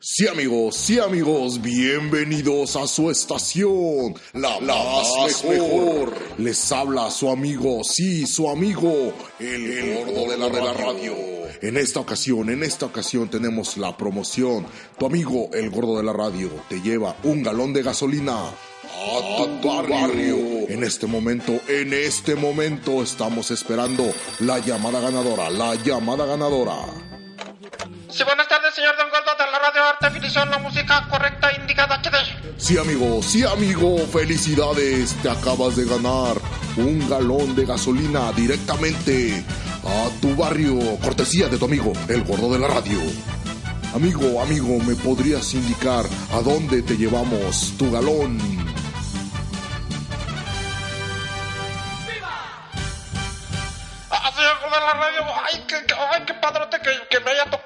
Sí amigos, sí amigos, bienvenidos a su estación, la, más, mejor. Les habla su amigo, sí, su amigo, el, gordo de la, de la radio. En esta ocasión, en esta ocasión tenemos la promoción. Tu amigo, el gordo de la radio, te lleva un galón de gasolina a tu barrio. En este momento, en este momento estamos esperando la llamada ganadora, la llamada ganadora. Sí, buenas tardes, señor Don Gordo de la radio Arte Definición, la música correcta indicada. Sí, amigo, sí, amigo, felicidades. Te acabas de ganar un galón de gasolina directamente a tu barrio, cortesía de tu amigo, el gordo de la radio. Amigo, amigo, ¿me podrías indicar a dónde te llevamos tu galón? La radio, ay, qué, ay, qué padrote que, que me haya tocado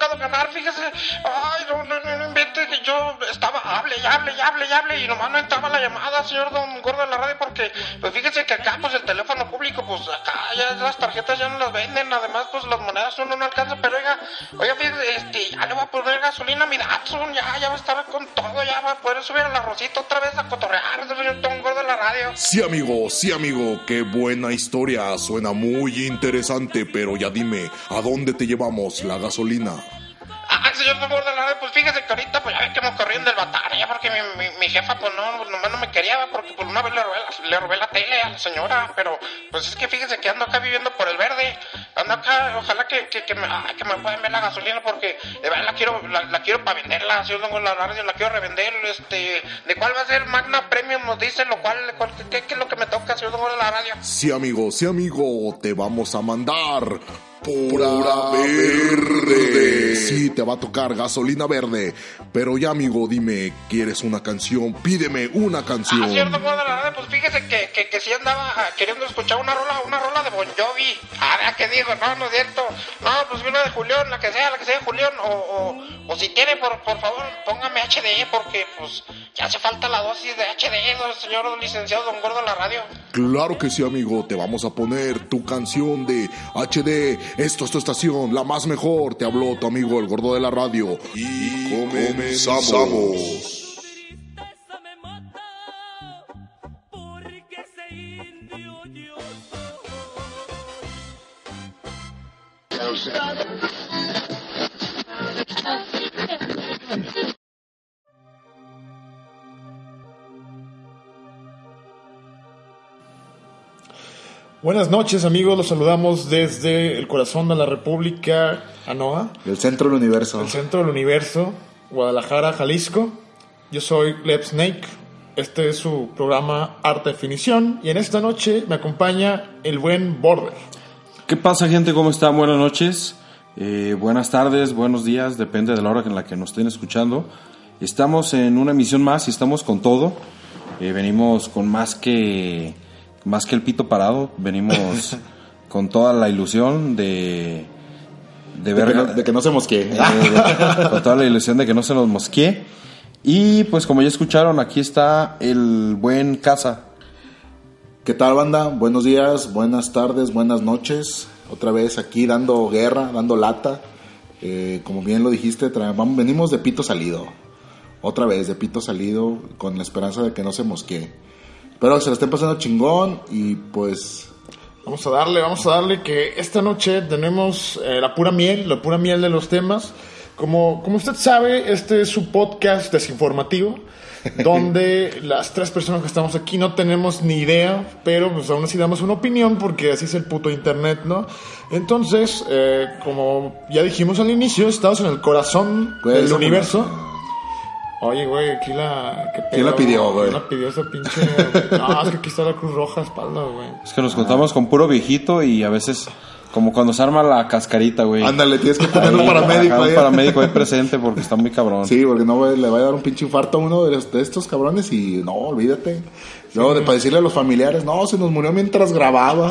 fíjese. Ay, no, no, no, no invente que yo estaba, hable y hable y hable y hable y nomás no entraba la llamada, señor Don Gordo de la radio, porque, pues fíjese que acá, pues el teléfono público, pues acá ya las tarjetas ya no las venden, además, pues las monedas uno no alcanza, pero oiga, oiga, fíjese, este, ya le voy a poner gasolina a mi Datsun, ya, ya va a estar con todo, ya va a poder subir el arrocito otra vez a cotorrear, señor Don Gordo de la radio. Sí, amigo, sí, amigo, qué buena historia. Suena muy interesante, pero ya dime, ¿a dónde te llevamos la gasolina? Ah, señor Gordo de la radio, pues fíjese que ahorita, pues ya ve que me corrieron del batalla, ya porque mi, mi, jefa, pues no, pues, nomás no me quería, porque por una vez le robé, la, le robé la tele a la señora, pero pues es que fíjese que ando acá viviendo por el verde, ando acá, ojalá que, que, que me, ay, que me puedan ver la gasolina, porque la quiero, la, quiero para venderla, Don Gordo de la radio, la quiero revender, este, ¿de cuál va a ser Magna Premium? Nos dice lo cual, qué, es lo que me toca, Don Gordo de la radio. Sí, amigo, sí, amigo, te vamos a mandar pura verde. Sí, te va a tocar gasolina verde. Pero ya, amigo, dime, ¿quieres una canción? Pídeme una Ah, canción. Don Gordo de la radio, pues fíjese que, que, que sí andaba ah, queriendo escuchar una rola, una rola de Bon Jovi. Ah, vea que digo, no, no es cierto. No, pues una de Julián, la que sea, la que sea de Julián. O, o, o si tiene, por, por favor, póngame HD, porque pues ya hace falta la dosis de HD, don señor licenciado Don Gordo de la radio. Claro que sí, amigo, te vamos a poner tu canción de HD. Esto es tu estación, la más mejor. Te habló tu amigo el gordo de la radio. Y comenzamos. Buenas noches amigos, los saludamos desde el corazón de la República, Anoa, El centro del universo. el centro del universo, Guadalajara, Jalisco. Yo soy Lep Snake, este es su programa Arte Definición y en esta noche me acompaña el buen Border. ¿Qué pasa gente? ¿Cómo están? Buenas noches, eh, buenas tardes, buenos días, depende de la hora en la que nos estén escuchando. Estamos en una emisión más y estamos con todo. Eh, venimos con más que, más que el pito parado, venimos con toda la ilusión de, de De que, ver... no, de que no se mosquee. eh, de- con toda la ilusión de que no se nos mosquee. Y pues como ya escucharon, aquí está el buen Casa. ¿Qué tal, banda? Buenos días, buenas tardes, buenas noches. Otra vez aquí dando guerra, dando lata. Eh, como bien lo dijiste, vamos- venimos de pito salido. Otra vez, de pito salido, con la esperanza de que no se mosquee. Pero se lo estén pasando chingón y pues Vamos a darle, vamos a darle que esta noche tenemos eh, la pura miel, la pura miel de los temas. Como, como usted sabe, este es su podcast desinformativo, donde las tres personas que estamos aquí no tenemos ni idea, pero pues aún así damos una opinión porque así es el puto internet, ¿no? Entonces, eh, como ya dijimos al inicio, estamos en el corazón Güey, del universo. Oye, güey, aquí la... ¿qué ¿Quién la pidió, güey? ¿Quién la pidió esa pinche...? No, es que aquí está la Cruz Roja a espalda, güey. Es que nos contamos con puro viejito y a veces como cuando se arma la cascarita, güey. ándale, tienes que poner un Ahí, paramédico ahí. un paramédico ahí presente porque está muy cabrón. Sí, porque no güey, le va a dar un pinche infarto a uno de, los- de estos cabrones y no, olvídate. Luego de para decirle a los familiares, no, se nos murió mientras grababa.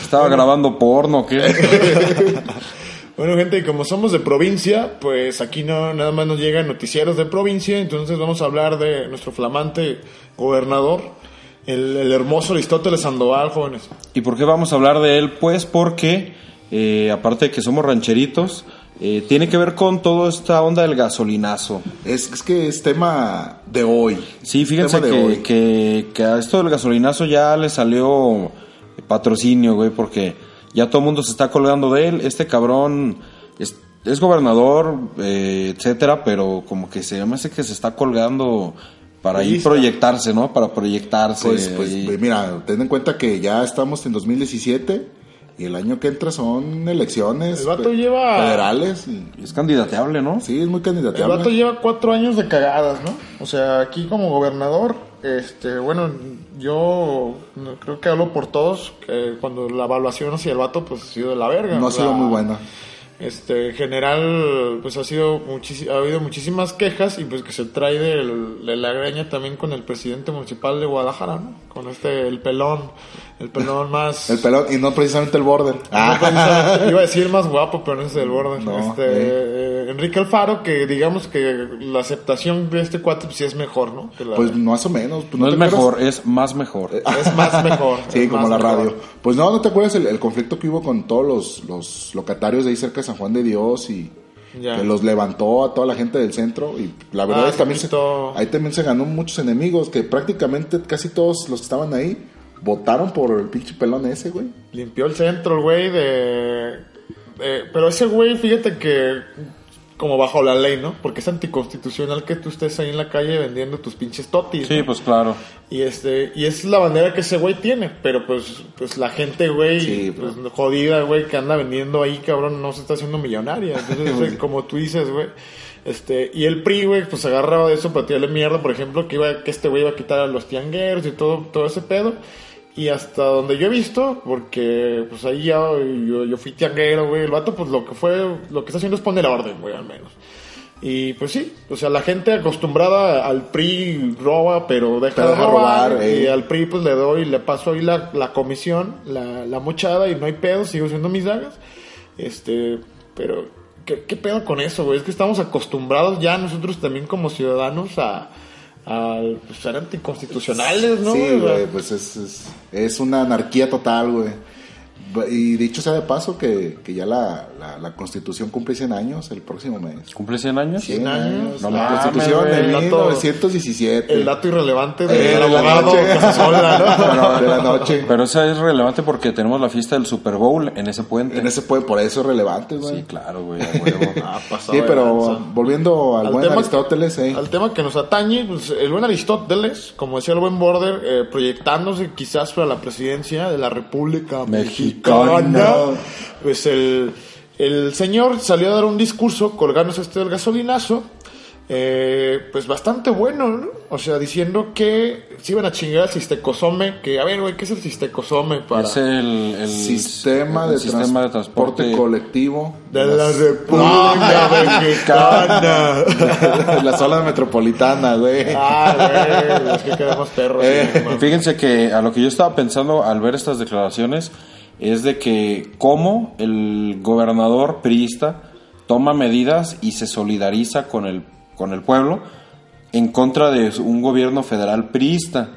Estaba grabando porno, ¿qué? Bueno, gente, y como somos de provincia, pues aquí no nada más nos llegan noticieros de provincia, entonces vamos a hablar de nuestro flamante gobernador, el, el hermoso Aristóteles Sandoval, jóvenes. ¿Y por qué vamos a hablar de él? Pues porque, eh, aparte de que somos rancheritos, eh, tiene que ver con toda esta onda del gasolinazo. Es, es que es tema de hoy. Sí, fíjense que, hoy. que, que a esto del gasolinazo ya le salió patrocinio, güey, porque ya todo el mundo se está colgando de él. Este cabrón es, es gobernador, eh, etcétera, pero como que se me hace que se está colgando para ir Lista. proyectarse, ¿no? Para proyectarse. Pues, pues ahí. mira, ten en cuenta que ya estamos en 2017 y el año que entra son elecciones El vato fe- lleva- federales. y- es candidateable, ¿no? sí, es muy El candidateable. vato lleva cuatro años de cagadas, ¿no? O sea, aquí como gobernador, este, bueno, yo no- creo que hablo por todos, que cuando la evaluación hacia el vato, pues ha sido de la verga. No ha sido muy buena. Este, en general, pues ha sido muchis- ha habido muchísimas quejas y pues que se trae del- de la greña también con el presidente municipal de Guadalajara, ¿no? Con este, el pelón, el pelón más... El pelón y no precisamente el border. No, precisamente, iba a decir más guapo, pero no es del borde. No, este, eh. Eh, Enrique Alfaro, que digamos que la aceptación de este cuate pues, sí es mejor, ¿no? Que la- Pues más o menos. pues, No es acuerdas? mejor, es más mejor. es más mejor. Sí, como la mejor. radio. Pues no, ¿no te acuerdas el, el conflicto que hubo con todos los, los locatarios de ahí cerca de San Juan de Dios y Ya. que los levantó a toda la gente del centro? Y la verdad Ah, es que también se, todo. ahí también se ganó muchos enemigos que prácticamente casi todos los que estaban ahí votaron por el pinche pelón ese, güey. Limpió el centro, el güey, de, de- Pero ese güey, fíjate que... Como bajo la ley, ¿no? Porque es anticonstitucional que tú estés ahí en la calle vendiendo tus pinches totis. Sí, ¿no? pues claro. Y este, y es la bandera que ese güey tiene, pero pues, pues la gente, güey, Sí, pues, jodida, güey, que anda vendiendo ahí, cabrón, no se está haciendo millonaria. Entonces, eh, como tú dices, güey, este, y el PRI, güey, pues agarraba de eso para tirarle mierda, por ejemplo, que iba, que este güey iba a quitar a los tiangueros y todo, todo ese pedo. Y hasta donde yo he visto, porque pues ahí ya yo, yo fui tianguero, güey, el vato pues lo que fue, lo que está haciendo es poner orden, güey, al menos. Y pues sí, o sea, la gente acostumbrada al PRI roba, pero deja Pero de robar. robar, eh. Y al PRI pues le doy, le paso ahí la, la comisión, la, la mochada y no hay pedo, sigo siendo mis dagas. Este, pero, ¿qué, qué pedo con eso, güey? Es que estamos acostumbrados ya nosotros también como ciudadanos a, a pues, ser anticonstitucionales, ¿no? Sí, güey, pues es, es, es una anarquía total, güey. Y dicho sea de paso que, que ya la, la, la constitución cumple 100 años el próximo mes. ¿Cumple 100 años? 100 años. No la mames, constitución de el dato- 1917. El dato irrelevante Eh, de la abogado noche. Casasola, ¿no? de la noche. Pero eso es relevante porque tenemos la fiesta del Super Bowl en ese puente. En ese puede, por eso es relevante, güey. Sí, claro, güey. Ah, Sí, pero volviendo al, Al buen tema- Aristóteles, eh. Al tema que nos atañe, pues el buen Aristóteles, como decía el buen Border, eh, proyectándose quizás para la presidencia de la República Mexicana, Pues el, el señor salió a dar un discurso colgándose este del gasolinazo, eh, pues bastante bueno, ¿no? O sea, diciendo que se iban a chingar al Cistecosome, que a ver, güey, ¿qué es el Cistecosome para...? Es el, el sistema, el de, sistema de transporte, colectivo De la República Mexicana. la zona metropolitana, güey. Ah, güey, es que queremos perros. Eh. Fíjense que a lo que yo estaba pensando al ver estas declaraciones es de que cómo el gobernador priista toma medidas y se solidariza con el, con el pueblo en contra de un gobierno federal priista.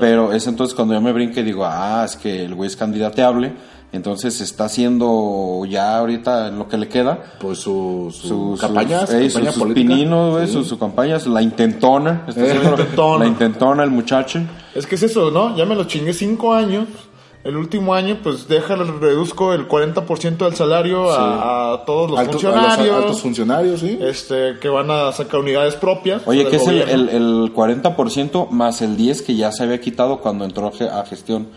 Pero es entonces cuando yo me brinque y digo, ah, es que el güey es candidateable, entonces está haciendo ya ahorita en lo que le queda Pues su, su, sus campaña, su campaña política. pininos, Sí. sus campañas, la intentona, ¿estás Eh, la intentona. la intentona, el muchacho. Es que es eso, ¿no? Ya me lo chingué cinco años. El último año, pues déjale, reduzco el 40% del salario a, a todos los Altos- a funcionarios. altos funcionarios, sí. este, que van a sacar unidades propias. Oye, que es el, el, el 40% más el 10% que ya se había quitado cuando entró a ge- a gestión.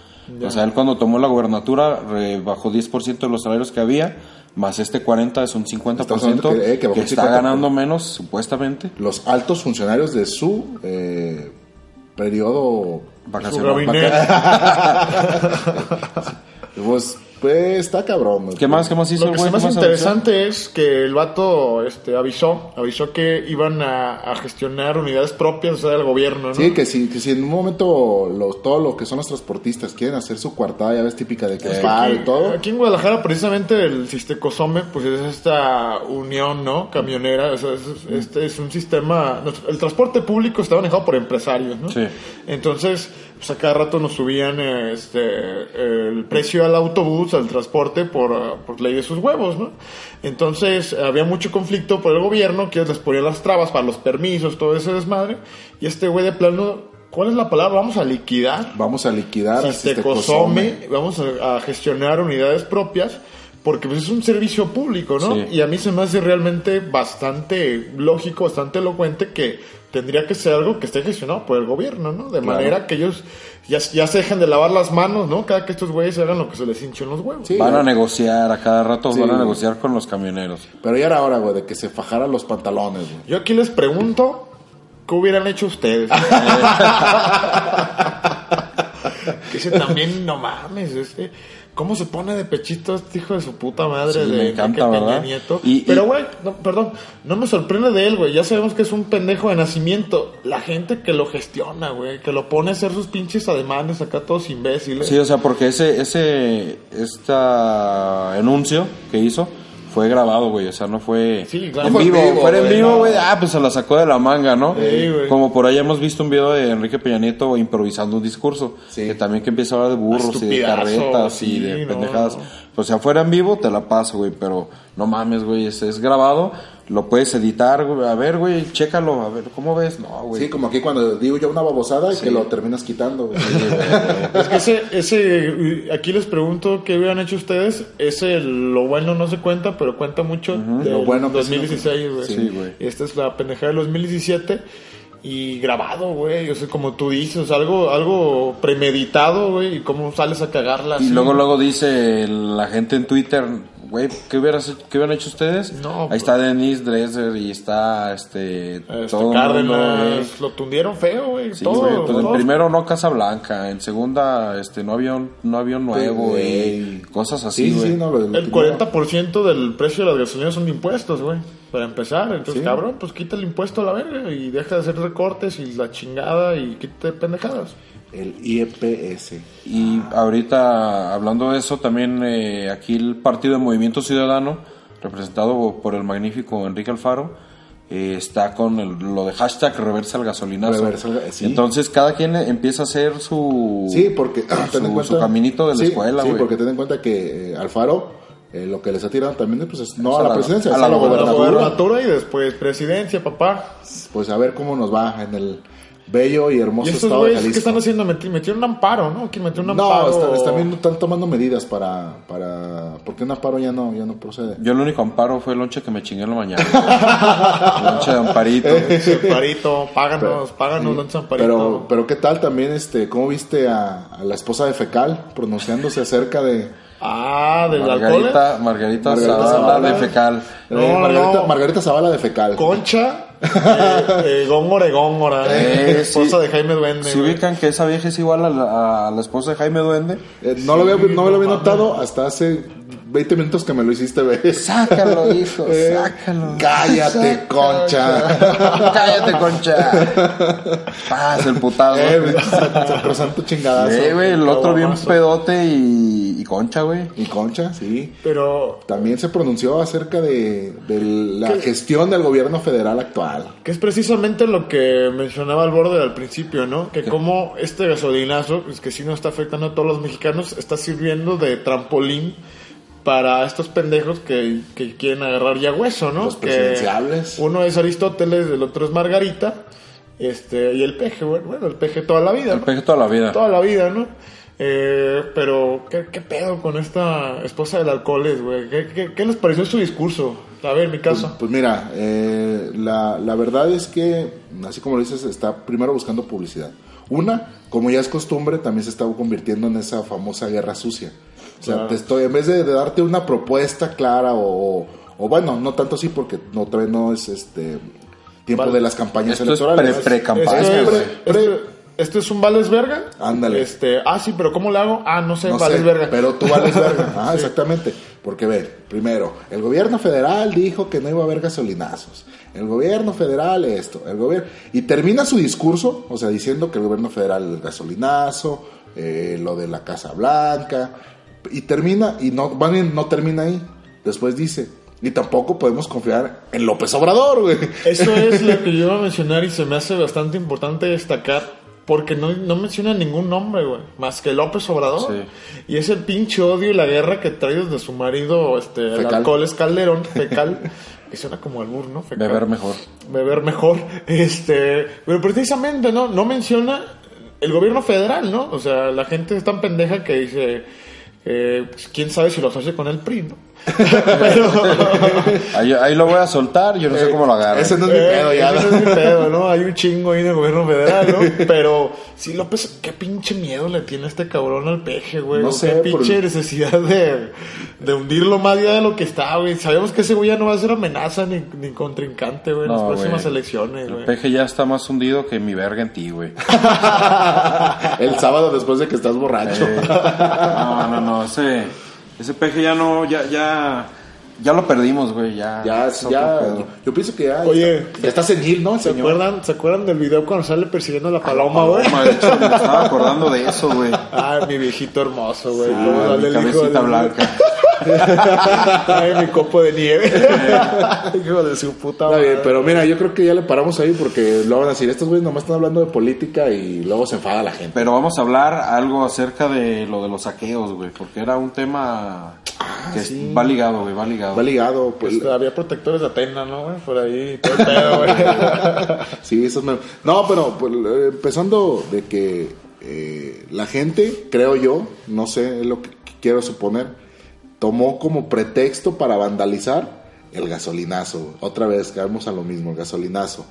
O sea, él cuando tomó la gubernatura rebajó 10% de los salarios que había, más este 40% es un 50% Estamos hablando que, eh, que bajó que está 50%. ganando menos, supuestamente. Los altos funcionarios de su eh, periodo Su Vacacional. gabinete. Pues, pues está cabrón. ¿Qué más? ¿Qué más hizo Lo que güey? se me ¿Qué hace más interesante es que el vato este, avisó, avisó que iban a, a gestionar unidades propias, o sea, del gobierno, ¿no? Sí, que si, que si en un momento los, todo lo que son los transportistas quieren hacer su coartada, ya ves típica de que es y todo. Aquí en Guadalajara, precisamente, el Sistecosome, pues es esta unión, ¿no? Camionera, o sea, es- este es un sistema... El transporte público está manejado por empresarios, ¿no? Sí. Entonces, pues a cada rato nos subían eh, este, el precio al autobús, al transporte, por, por ley de sus huevos, ¿no? Entonces había mucho conflicto por el gobierno, que les ponía las trabas para los permisos, todo ese desmadre, y este güey de plano, ¿cuál es la palabra? Vamos a liquidar. Vamos a liquidar a Sistecosome, Sistecosome. vamos a, a gestionar unidades propias, porque pues, es un servicio público, ¿no? Sí. Y a mí se me hace realmente bastante lógico, bastante elocuente que tendría que ser algo que esté gestionado por el gobierno, ¿no? De manera que ellos ya, ya se dejen de lavar las manos, ¿no? Cada que estos güeyes hagan lo que se les hinchen los huevos. Sí, Van a negociar, a cada rato Sí, van a negociar con los camioneros. Pero ya era hora, güey, de que se fajaran los pantalones, güey. Yo aquí les pregunto, ¿qué hubieran hecho ustedes? que ese también, no mames, este, ¿cómo se pone de pechito este hijo de su puta madre Sí, de me encanta. Nieto? Y- Pero, güey, no, perdón, no me sorprende de él, güey, ya sabemos que es un pendejo de nacimiento. La gente que lo gestiona, güey, que lo pone a hacer sus pinches ademanes acá todos imbéciles. Sí, o sea, porque ese, ese, esta anuncio que hizo fue grabado, güey, o sea, no fue Sí, claro. en fue vivo, vivo, fuera en güey, vivo, no. güey, ah, pues se la sacó de la manga, ¿no? Sí, güey. Como por ahí hemos visto un video de Enrique Peña Nieto improvisando un discurso, Sí. que también que empieza a hablar de burros y de carretas y de no, pendejadas. no. Pues sea fuera en vivo, te la paso, güey, pero no mames, güey, es, es grabado, lo puedes editar, güey, a ver, güey, chécalo, a ver, ¿cómo ves? No, güey. Sí, como aquí cuando digo yo una babosada y Sí. que lo terminas quitando, güey. Es que ese, ese, aquí les pregunto qué hubieran hecho ustedes. Ese, lo bueno no se cuenta, pero cuenta mucho. del Lo bueno que sí 2016, güey. Sí, güey. Esta es la pendejada del 2017. Y grabado, güey. O sea, como tú dices, algo, algo premeditado, güey. Y cómo sales a cagarla. Y así. luego, luego dice la gente en Twitter, güey, ¿qué, hubieras, ¿qué hubieran hecho ustedes? No, Ahí pues- está Denise Dresser y está este, Este, todo mundo, lo tundieron feo, güey. Sí, todo, güey, pues en primero no Casa Blanca, en segunda este no avión, no avión nuevo, güey. y cosas así, Sí, güey. sí, no, lo, lo El 40% del precio de las gasolinas son de impuestos, güey. Para empezar. Entonces, Sí. cabrón, pues quita el impuesto a la verga y deja de hacer recortes y la chingada y quita pendejadas. El IEPS. Y ahorita, hablando de eso, también eh, aquí el Partido de Movimiento Ciudadano, representado por el magnífico Enrique Alfaro, eh, está con el- lo de hashtag reversa el gasolinazo. Reversa el- sí. Entonces cada quien empieza a hacer su, Sí, porque su, ten en cuenta- su caminito de la Sí, escuela, Sí, porque ten en cuenta que eh, Alfaro, eh, lo que les ha tirado también, pues es no Es a a la la- presidencia, a la a la La gobernatura. gobernatura y después presidencia, papá. Pues a ver cómo nos va en el bello y hermoso Y estos estado de güeyes, ¿qué Jalisco. están haciendo? Meti- Metieron un amparo, ¿no? ¿Quién metió un No, amparo? están, están viendo- están tomando medidas para, para, porque un amparo ya no, ya no procede. Yo el único amparo fue el lonche que me chingué en la mañana. el lonche de amparito. Amparito, páganos, páganos, Don Amparito. Pero, pero qué tal también, este, cómo viste a, a la esposa de Fecal pronunciándose acerca de ah, del alcohol. Margarita, Margarita, Zavala Zavala. de fecal. No, eh, Margarita, no. Margarita Zavala de Fecal. Concha, eh, eh, Góngora y Góngora, Eh, esposa sí. de Jaime Duende. Si ubican que esa vieja es igual a la, a la esposa de Jaime Duende, Eh, no, lo había, no me lo había no notado hasta hace 20 minutos que me lo hiciste ver. sácalo, hijo, Eh, sácalo. Cállate, concha. Cállate, concha. Paz, el putado. eh, sacrosanto chingadazo. Eh, güey, el otro bien pedote y, y concha, güey. Y concha, sí. Pero, También se pronunció acerca de, de la ¿Qué? gestión del gobierno federal actual. que es precisamente lo que mencionaba al borde al principio, ¿no? Que como este gasolinazo, es que sí nos está afectando a todos los mexicanos, está sirviendo de trampolín para estos pendejos que, que quieren agarrar ya hueso, ¿no? Los Que presidenciables. Uno es Aristóteles, el otro es Margarita, este, y el peje, bueno, bueno, el peje toda la vida. El ¿no? peje toda la vida. Toda la vida, ¿no? Eh, pero, ¿qué, ¿qué pedo con esta esposa del alcoholes, güey? ¿Qué, qué, qué les pareció su discurso? A ver, mi caso. Pues mira, eh, la, la verdad es que, así como lo dices, está primero buscando publicidad. Una, como ya es costumbre, también se está convirtiendo en esa famosa guerra sucia. O sea, Claro. te estoy, en vez de, de darte una propuesta clara o, o bueno, no tanto así porque no, todavía no es este tiempo Vale. de las campañas Esto es electorales. pre- pre-campaña, Esto es, esto un vales verga. Ándale. Este, ah, sí, pero ¿cómo le hago? Ah, no sé, No vales sé, verga. pero tú vales verga. Ah, exactamente. Porque ve, primero, el gobierno federal dijo que no iba a haber gasolinazos. El gobierno federal esto, el gobierno y termina su discurso, o sea, diciendo que el gobierno federal el gasolinazo, eh, lo de la Casa Blanca y termina y no van no termina ahí. Después dice, y tampoco podemos confiar en López Obrador, güey. Eso es lo que yo iba a mencionar y se me hace bastante importante destacar porque no, no menciona ningún nombre, güey, más que López Obrador. Sí. Y ese pinche odio y la guerra que trae desde su marido, este, el Fecal. alcohol es Calderón, fecal, que suena como albur, ¿no? Fecal. Beber mejor. beber mejor. Este, pero precisamente, ¿no? No menciona el gobierno federal, ¿no? O sea, la gente es tan pendeja que dice, eh, pues, quién sabe si lo asocia con el PRI, ¿no? pero, Ahí, ahí lo voy a soltar, yo no sé cómo lo agarro. Ese no es mi eh, pedo ya. ese no es mi pedo, ¿no? Hay un chingo ahí en el gobierno federal, ¿no? Pero, sí, López, qué pinche miedo le tiene este cabrón al peje, güey. No sé, Qué por- pinche necesidad de, de hundirlo más allá de lo que está, güey. Sabemos que ese güey ya no va a ser amenaza ni, ni contrincante, güey, en las próximas güey. elecciones, El güey. peje ya está más hundido que mi verga en ti, güey. El sábado después de que estás borracho. Eh, no, no, no, ese, ese peje ya no, ya, ya, ya lo perdimos, güey, ya. Ya. Yo pienso que ya. Oye, ya está senil, ¿no? ¿Se señor? acuerdan, ¿Se acuerdan del video cuando sale persiguiendo a la paloma, güey? Paloma, de hecho, me estaba acordando de eso, güey. Ah, mi viejito hermoso, güey. Ah, Cómo sale mi cabecita blanca. Ay, mi copo de nieve. hijo de su puta Está madre. bien, pero mira, yo creo que ya le paramos ahí porque luego van a decir, estos güeyes nomás están hablando de política y luego se enfada la gente. Pero vamos a hablar algo acerca de lo de los saqueos, güey, porque era un tema que sí. va ligado, güey, va ligado. Va ligado, pues. Pues, había protectores de Atena, ¿no, güey? Por ahí, todo el pedo, güey. Sí, eso es me- No, pero pues, empezando de que eh, la gente, creo yo, no sé, es lo que quiero suponer, tomó como pretexto para vandalizar el gasolinazo. Otra vez, caemos a lo mismo, el gasolinazo.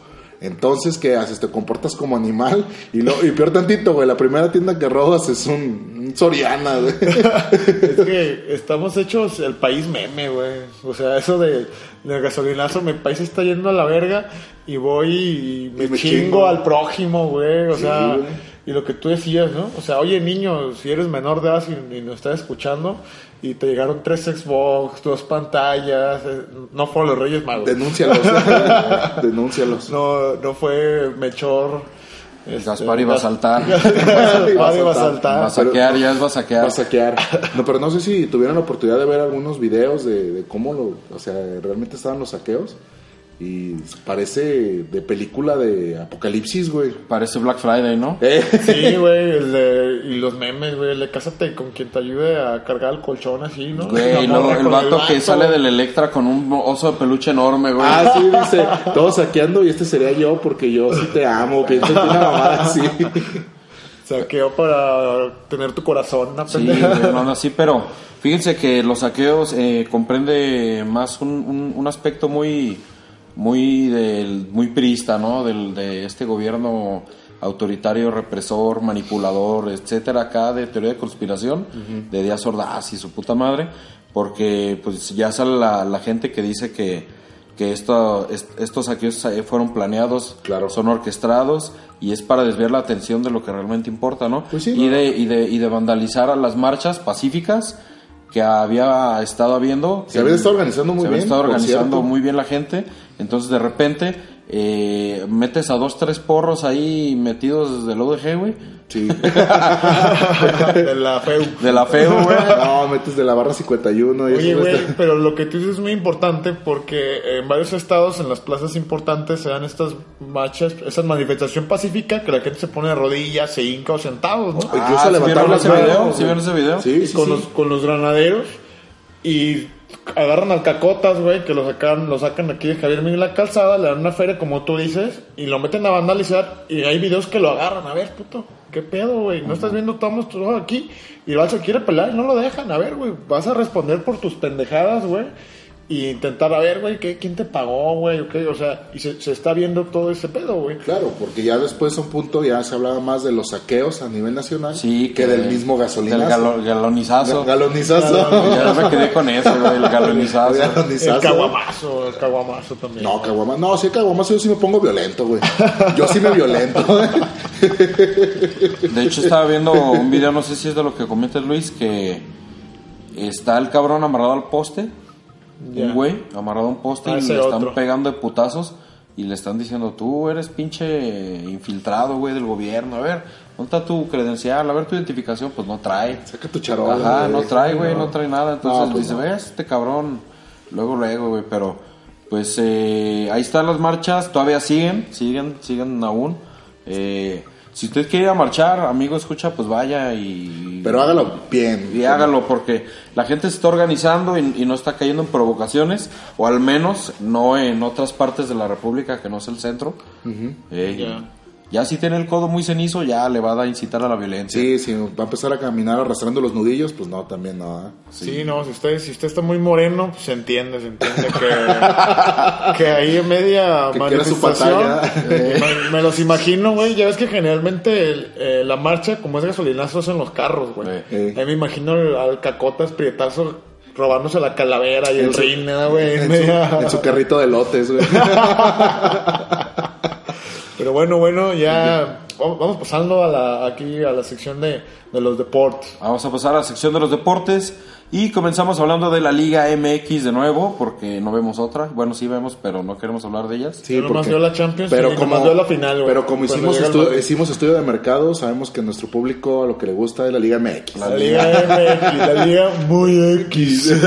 Entonces, ¿qué haces? Te comportas como animal y, lo, y peor tantito, güey, la primera tienda que robas es un, un Soriana, güey. Es que estamos hechos el país meme, güey. O sea, eso de, del gasolinazo, mi país está yendo a la verga y voy y me, Y me chingo, chingo. al prójimo, güey. O Sí, sea, güey. y lo que tú decías, ¿no? O sea, oye, niño, si eres menor de edad y, y nos estás escuchando y te llegaron tres Xbox, dos pantallas, eh, no fueron los Reyes Magos. Denúncialos. Denúncialos. No, no fue Mechor. este, Gaspar iba a saltar. Gaspar iba a Va a saltar. saquear, ya es va a saquear. Va a saquear. No, pero no sé si tuvieron la oportunidad de ver algunos videos de, de cómo lo, o sea, realmente estaban los saqueos. Y parece de película de apocalipsis, güey. Parece Black Friday, ¿no? Eh, Sí, güey, el de- y los memes, güey, el de cásate con quien te ayude a cargar el colchón así, ¿no? Güey, y luego el vato que sale güey. del Electra con un oso de peluche enorme, güey. Ah, sí, dice, todos saqueando y este sería yo porque yo sí te amo, pienso en ti una mamada así. Saqueo para tener tu corazón, una Sí, pendeja. güey, no, no, sí, pero fíjense que los saqueos eh, comprende más un, un- un aspecto muy muy del muy priista, ¿no? Del, de este gobierno autoritario, represor, manipulador, etcétera, acá de teoría de conspiración, de Díaz Ordaz y su puta madre, porque pues ya sale la, la gente que dice que que esto, est- estos saqueos eh, fueron planeados, Claro. son orquestados y es para desviar la atención de lo que realmente importa, ¿no? Pues sí, y, de, y, de, y de vandalizar a las marchas pacíficas que había estado habiendo. Se habían estado organizando muy se habían bien, estado organizando muy bien la gente. Entonces, de repente, eh, metes a dos, tres porros ahí metidos del ODG, güey. Sí. de la feu. De la feo, güey. No, metes de la barra 51 y Oye, eso güey, está- pero lo que tú dices es muy importante porque en varios estados, en las plazas importantes, se dan estas marchas, esa manifestación pacífica que la gente se pone de rodillas, se hinca o sentados, ¿no? Incluso Ah, ¿sí ese video? güey. ¿Sí vieron ese video? Sí, y sí, con, sí. Los, con los granaderos y agarran al cacotas, güey, que lo sacan, lo sacan aquí de Javier Miguel la calzada, le dan una feria como tú dices y lo meten a vandalizar y hay videos que lo agarran, a ver, puto, qué pedo, güey, no estás viendo estamos todos aquí y el vato quiere pelear y no lo dejan, a ver, güey, vas a responder por tus pendejadas, güey. Y intentar, a ver, güey, ¿qué- ¿quién te pagó, güey? ¿O qué? O sea, y se, se está viendo todo ese pedo, güey. Claro, porque ya después a un punto ya se hablaba más de los saqueos a nivel nacional Sí, que del mismo gasolinazo. Del galo- galonizazo. Galonizazo. Ya me quedé con eso, güey, el galonizazo. Galonizazo. El caguamazo, el caguamazo también. No, caguama. No, si caguamazo yo sí me pongo violento, güey. Yo sí me violento. De hecho, estaba viendo un video, no sé si es de lo que comenta Luis, que está el cabrón amarrado al poste, Un güey amarrado a un poste Ah, y le están otro. pegando de putazos y le están diciendo, tú eres pinche infiltrado, güey, del gobierno, a ver, ¿dónde está tu credencial? A ver tu identificación, pues no trae. Saca tu charola. Ajá, no trae, güey, no trae nada. Entonces No, pues dice, no. ves, este cabrón, luego, luego, güey, pero pues eh, ahí están las marchas, todavía siguen, siguen, siguen aún. Eh, Si usted quiere ir a marchar, amigo, escucha, pues vaya y... Pero hágalo bien. Y hágalo porque la gente se está organizando y, y no está cayendo en provocaciones, o al menos no en otras partes de la República que no es el centro. Eh, Ya. Ya si tiene el codo muy cenizo, ya le va a incitar a la violencia. Sí, si va a empezar a caminar arrastrando los nudillos, pues no, también no. ¿eh? Sí, no, si usted, si usted está muy moreno, pues se entiende, se entiende que, que ahí en media Que su manifestación, pantalla. eh, me, me los imagino, güey, ya ves que generalmente el- eh, la marcha, como es gasolinazo, es en los carros, güey. Eh. Ahí me imagino al, al cacotas prietazo robándose la calavera y el En su- rin, ¿no, güey, en su, en su carrito de lotes, güey. Pero bueno, bueno, ya vamos pasando a la, aquí a la sección de, de los deportes. Vamos a pasar a la sección de los deportes y comenzamos hablando de la Liga MX de nuevo, porque no vemos otra. Bueno, sí vemos, pero no queremos hablar de ellas. Sí, Yo nomás porque- veo la Champions pero y como, veo la final, güey. Pero como hicimos, estu- hicimos estudio de mercado, sabemos que nuestro público lo que le gusta es la Liga MX. La Liga MX, la Liga muy X.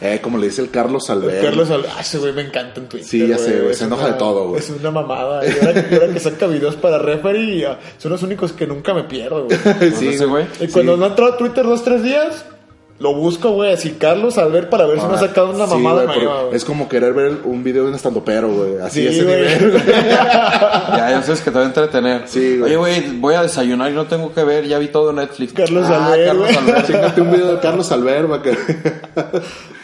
Eh, como le dice el Carlos Alberto. Carlos Al- ah, ese güey me encanta en Twitter. Sí, ya sé, güey, se enoja una- de todo, güey. Es una mamada. Y ahora, y ahora que saca videos para referee, y, ah, son los únicos que nunca me pierdo, güey. Pues Sí, ese güey. Y cuando no entró a Twitter dos, tres días, lo busco, güey, así Carlos Albert para ver si me ha sacado una Sí, mamada güey, nueva, pero güey. Es como querer ver un video de un estandopero, güey. Así, Sí, ese nivel. Ya, ya sabes que te va a entretener. Sí, güey. Oye, güey, voy a desayunar y no tengo que ver, ya vi todo Netflix. Carlos ah, Albert, Carlos güey. Albert. Chíngate un video de Carlos Alberto. que-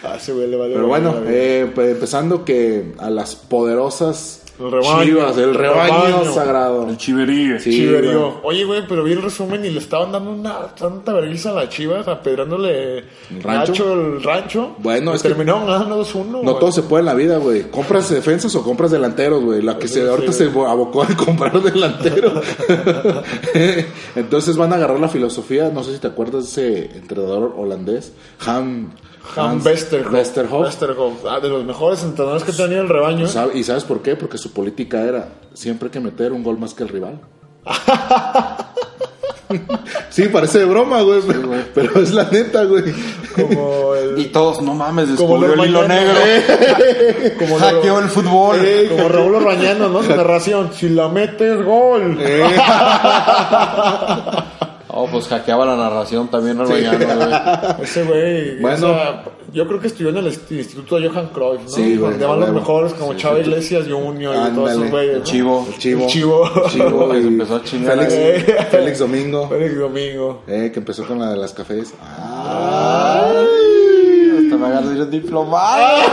Ah, ese güey le vale Pero bueno, eh, pues, empezando que a las poderosas El rebaño. chivas, el rebaño, rebaño. sagrado. El chiverío. Sí, Chiverío. Oye, güey, pero vi el resumen y le estaban dando una tanta vergüenza a la Chivas, apedrándole ¿El rancho? Nacho el rancho. Bueno, es terminaron ganando 2-1. No todo se puede en la vida, güey. Compras defensas o compras delanteros, güey. La que se, Sí, ahorita sí, se abocó a comprar delantero. Entonces van a agarrar la filosofía. No sé si te acuerdas de ese entrenador holandés, Han. Han Hans Westerhoff. Westerhoff. Westerhoff. Ah, de los mejores entrenadores que tenido el rebaño. ¿Sabe- ¿Y sabes por qué? Porque su política era siempre hay que meter un gol más que el rival. sí, parece de broma, güey, pero, pero es la neta, güey. Como el. Y todos, no mames, Como descubrió el hilo negro. como Hackeó el fútbol. Eh, como Raúl Orbañanos, ¿no? Su narración. Si la metes, gol. Eh. Oh, pues hackeaba la narración también, no güey. Ese güey. Bueno. o sea, yo creo que estudió en el Instituto Johan Cruyff, ¿no? Sí, güey, Donde van los mejores como Chava Iglesias Jr. y todos esos güeyes. El chivo. El chivo. El chivo. Chivo Que se empezó a chingar Félix. Félix Domingo. Félix Domingo. Eh, que empezó con la de las cafés. Hasta me agarré diplomado.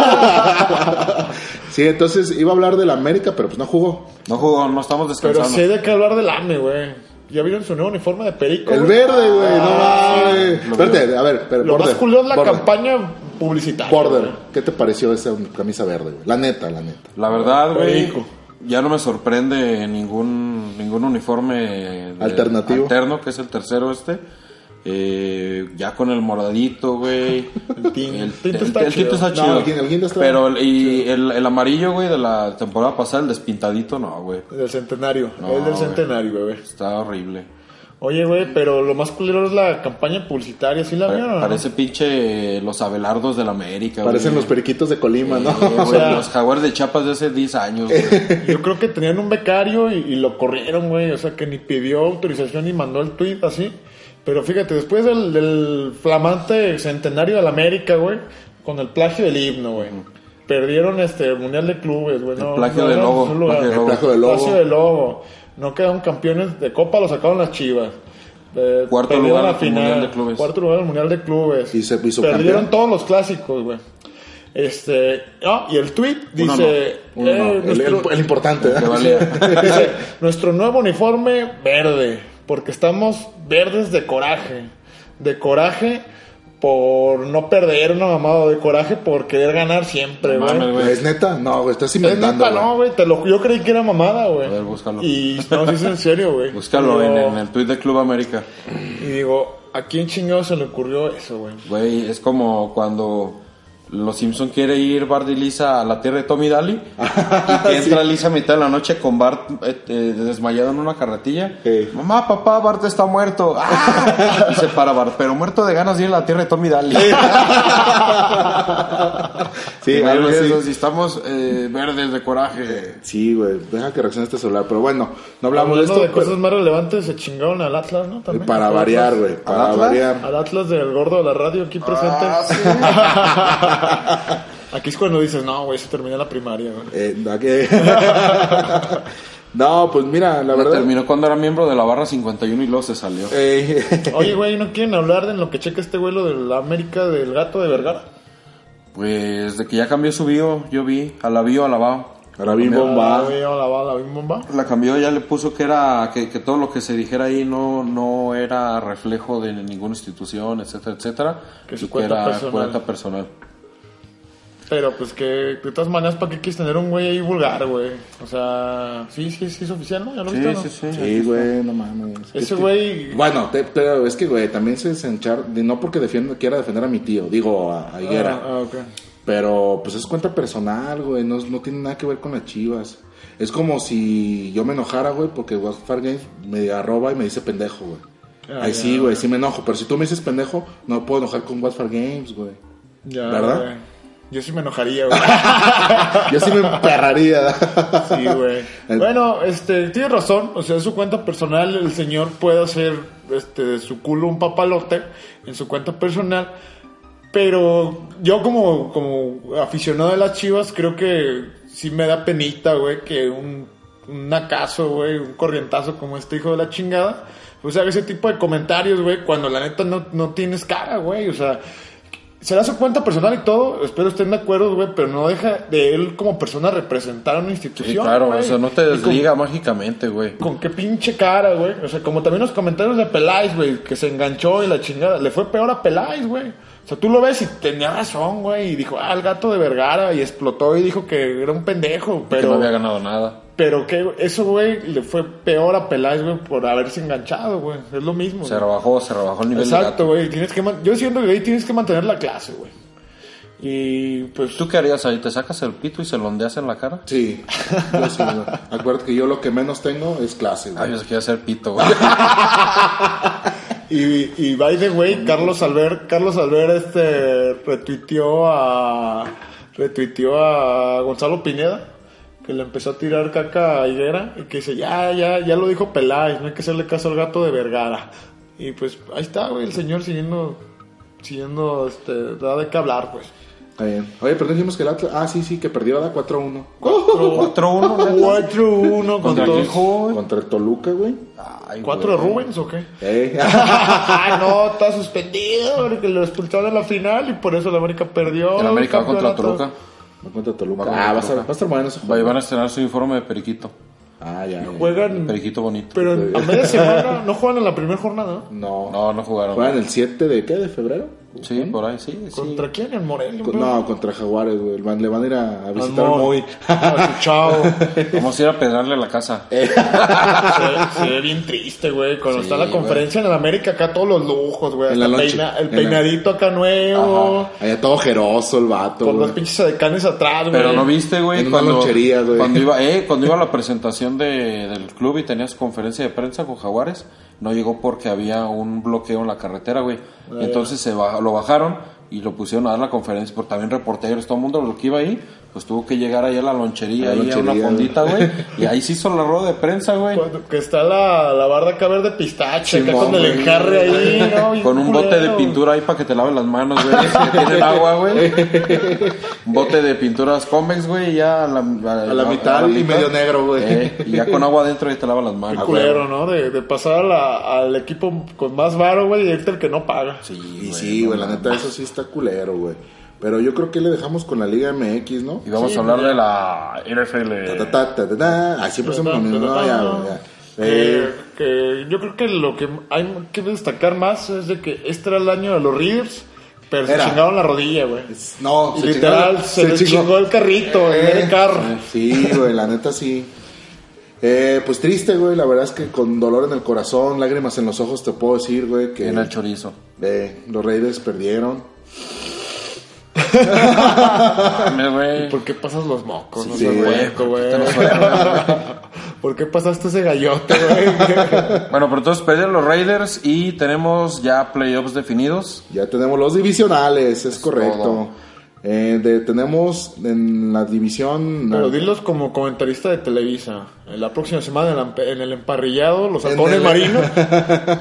Sí, entonces iba a hablar del América, pero pues no jugó. No jugó, no estamos Pero descansando. sí hay de qué hablar del AME, güey. ¿Ya vieron su nuevo uniforme de perico? El verde, güey, no mames. Espérate, a ver, pero Lo más Border, culero es la Border, campaña publicitaria. Border, güey. ¿qué te pareció esa camisa verde, güey? La neta, la neta. La verdad, güey, Perico. ya no me sorprende ningún ningún uniforme de- Alternativo. alterno, que es el tercero este. Eh, ya con el moradito, güey. El tin- El, tinto el- está el tinto chido. está No, chido. guin- el guinda está- Pero el, y el, el amarillo, güey, de la temporada pasada, el despintadito, no, güey. Del centenario. No, el del güey. centenario, güey. Está horrible. Oye, güey, pero lo más culero es la campaña publicitaria. ¿Sí la no? parece pinche los Abelardos de la América, Parecen güey. los periquitos de Colima, ¿no? Eh, O sea- los jaguares de Chiapas de hace 10 años, güey. Yo creo que tenían un becario y, y lo corrieron, güey. O sea, que ni pidió autorización ni mandó el tweet así. Pero fíjate, después del, del flamante centenario de la América, güey, con el plagio del himno, güey. Perdieron este el Mundial de Clubes, güey. No, plagio no del lugar. plagio del El plagio del logo. Plagio del logo. No quedaron campeones de Copa, lo sacaron las Chivas. Eh, Cuarto lugar la final. Mundial de Clubes. Cuarto lugar en el Mundial de Clubes. Y se hizo Perdieron campeón. todos los clásicos, güey. Este, ah, y el tweet dice, no, eh, el, nuestro- el- el importante, valía. Dice, nuestro nuevo uniforme verde, porque estamos verdes de coraje. De coraje por no perder una mamada, de coraje por querer ganar siempre, güey. ¿Es neta? No, güey, estás Es inventando. neta, no, güey. güey, te lo, yo creí que era mamada, güey. A ver, búscalo. Y no, sí es en serio, güey. Búscalo en el tweet de Club América. Y digo, ¿a quién chingado se le ocurrió eso, güey? Güey, es como cuando Los Simpson quiere ir Bart y Lisa a la tierra de Tommy Daly y que entra Lisa a mitad de la noche con Bart eh, eh, desmayado en una carretilla. Sí. Mamá, papá, Bart está muerto. ¡Ah! Y se para Bart, pero muerto de ganas de ir a la tierra de Tommy Daly. Sí, algo así. Si estamos eh, verdes de coraje. Sí, güey, deja que reaccione este celular. Pero bueno, no hablamos de Hablando esto. de pero- cosas más relevantes, se chingaron al Atlas, ¿no? También. para Al variar, güey, para Atlas? variar. Al Atlas del gordo de la radio aquí presente. aquí es cuando dices, no, güey, se terminó la primaria, güey. Eh, ¿da qué? no, pues mira, la verdad. Terminó cuando era miembro de la barra 51 y luego se salió. Eh, Oye, güey, ¿no quieren hablar de lo que checa este vuelo de la América del gato de Vergara? Pues de que ya cambió su bio, yo vi, a la bio, a la bao. Bien Ah, bomba. la la bim bomba. La cambió, ya le puso que era que, que todo lo que se dijera ahí no no era reflejo de ninguna institución, etcétera, etcétera. Que su cuenta era personal. cuenta personal. Pero pues que de todas maneras, ¿para qué quieres tener un güey ahí vulgar, güey? O sea, sí, sí, sí es oficial, ¿no? ¿Ya lo Sí, viste, no? sí, sí. Sí, güey, no mames. Es Ese güey... Bueno, te- pero es que, güey, también se desenchar. No porque defienda, quiera defender a mi tío, digo, a, a Higuera. Ah, ah, ok. Pero pues es cuenta personal, güey, no, no tiene nada que ver con las chivas. Es como si yo me enojara, güey, porque Wildfire Games me arroba y me dice pendejo, güey. Ah, Ahí ya, sí, güey, sí me enojo. Pero si tú me dices pendejo, no me puedo enojar con Wildfire Games, güey. Ya, ¿Verdad? Yo sí me enojaría, güey. Yo sí me emperraría. Sí, güey. Bueno, este, tiene razón. O sea, en su cuenta personal, el señor puede hacer este, de su culo un papalote en su cuenta personal. Pero yo, como, como aficionado de las chivas, creo que sí me da penita, güey, que un, un acaso, güey, un corrientazo como este hijo de la chingada, pues haga ese tipo de comentarios, güey, cuando la neta no, no tienes cara, güey. O sea, será su cuenta personal y todo, espero estén de acuerdo, güey, pero no deja de él como persona representar a una Sí, institución. claro, güey. o sea, no te Y con- desliga mágicamente, güey. Con qué pinche cara, güey. O sea, como también los comentarios de Peláez, güey, que se enganchó y la chingada. Le fue peor a Peláez, güey. O sea, tú lo ves y tenía razón, güey. Y dijo, ah, el gato de Vergara. Y explotó y dijo que era un pendejo. Que no Pero, había ganado nada. pero que eso, güey, le fue peor a Peláez, güey, por haberse enganchado, güey. Es lo mismo. Se güey. rebajó, se rebajó el nivel Exacto, güey. Tienes que man- Yo siento que ahí tienes que mantener la clase, güey. Y pues. ¿Tú qué harías ahí? ¿Te sacas el pito y se lo ondeas en la cara? Sí, yo sí, güey. Acuérdate que yo lo que menos tengo es clase, Ay, güey. yo se quiere hacer pito, güey. Y, y by the way, Carlos Alver, Carlos Alver este retuiteó a retuiteó a Gonzalo Pineda que le empezó a tirar caca a Higuera y que dice, "Ya, ya, ya lo dijo Peláez, no hay que hacerle caso al gato de Vergara." Y pues ahí está, güey, el señor siguiendo siguiendo este da de qué hablar, pues. Está bien. Oye, pero dijimos que el Atlas. Ah, sí, sí, que perdió, ¿verdad? 4-1. 4-1, neta. 4-1 con ¿Contra güey? Contra el Toluca, güey. Ay, ¿Cuatro de güey. Rubens o qué? Eh. Ah, no, está suspendido porque lo expulsaron en la final y por eso la América perdió. El América va contra. Toluca. Va contra Toluca. Ah, va a, va a estar bueno ese juego. Van a estrenar su uniforme de periquito. Ah, ya. ya. Juegan, Periquito bonito. pero en- a media semana no juegan en la primera jornada, ¿no? No. No, no jugaron. ¿Juegan el 7 de qué? ¿De febrero? Sí, por ahí, sí. sí. ¿Contra quién? ¿En Morelia? Con- no, contra Jaguares, güey. Le van a ir a, a visitar muy. Moy. A su chavo. Vamos a ir a pedrarle a la casa. Eh. se, se ve bien triste, güey. Cuando Sí, está la güey. conferencia en el América, acá todos los lujos, güey. Hasta peina- el En la- peinadito acá nuevo. Ajá. Allá todo jeroso el vato, Con los pinches adecanes atrás, güey. Pero no viste, güey, En una cuando, lonchería, güey. cuando iba, eh, cuando iba a la presentación de, del club y tenías conferencia de prensa con Jaguares, no llegó porque había un bloqueo en la carretera, güey. Ah, Entonces se baj- lo bajaron y lo pusieron a dar la conferencia, por también reporteros, todo el mundo lo que iba ahí, pues tuvo que llegar ahí a la lonchería, la ahí a una fondita, güey. Y ahí se hizo la rueda de prensa, güey. Que está la, la barda acá verde pistache, acá con el enjarre ahí, ¿no? Con un bote de pintura ahí para que te laven las manos, güey. que tienen agua, güey. Un bote de pinturas Comex, güey, y ya a la, a, A la mitad y medio negro, güey. Eh, y ya con agua adentro y te lavan las manos. Qué culero, ¿no? De, de pasar a la- al equipo con más varo, güey, y irte el que no paga. Sí, Y güey, sí, no güey, la neta, eso sí está culero, güey. Pero yo creo que le dejamos con la Liga MX, ¿no? Y vamos Sí, a hablar de la NFL. Ta, ta, ta, siempre somos lo mismo, no, ya, ya. Eh, que yo creo que lo que hay que destacar más es de que este era el año de los Readers, pero se Era. chingaron la rodilla, güey. no, se literal, chingó- se, le chingó. el carrito, en el carro. Sí, güey, la neta sí. Eh, pues triste, güey, la verdad es que con dolor en el corazón, lágrimas en los ojos, te puedo decir, güey, que En el chorizo. eh, los Raiders perdieron. Güey. ¿Por qué pasas los mocos? No Sí, seas güey, ¿Por qué pasaste ese gallote, güey? Bueno, pero entonces perdieron los Raiders y tenemos ya playoffs definidos. Ya tenemos los divisionales, es correcto. Eh, de- tenemos en la división. Pero dilos como comentarista de Televisa. En la próxima semana en, la- en el emparrillado, los halcones el- marinos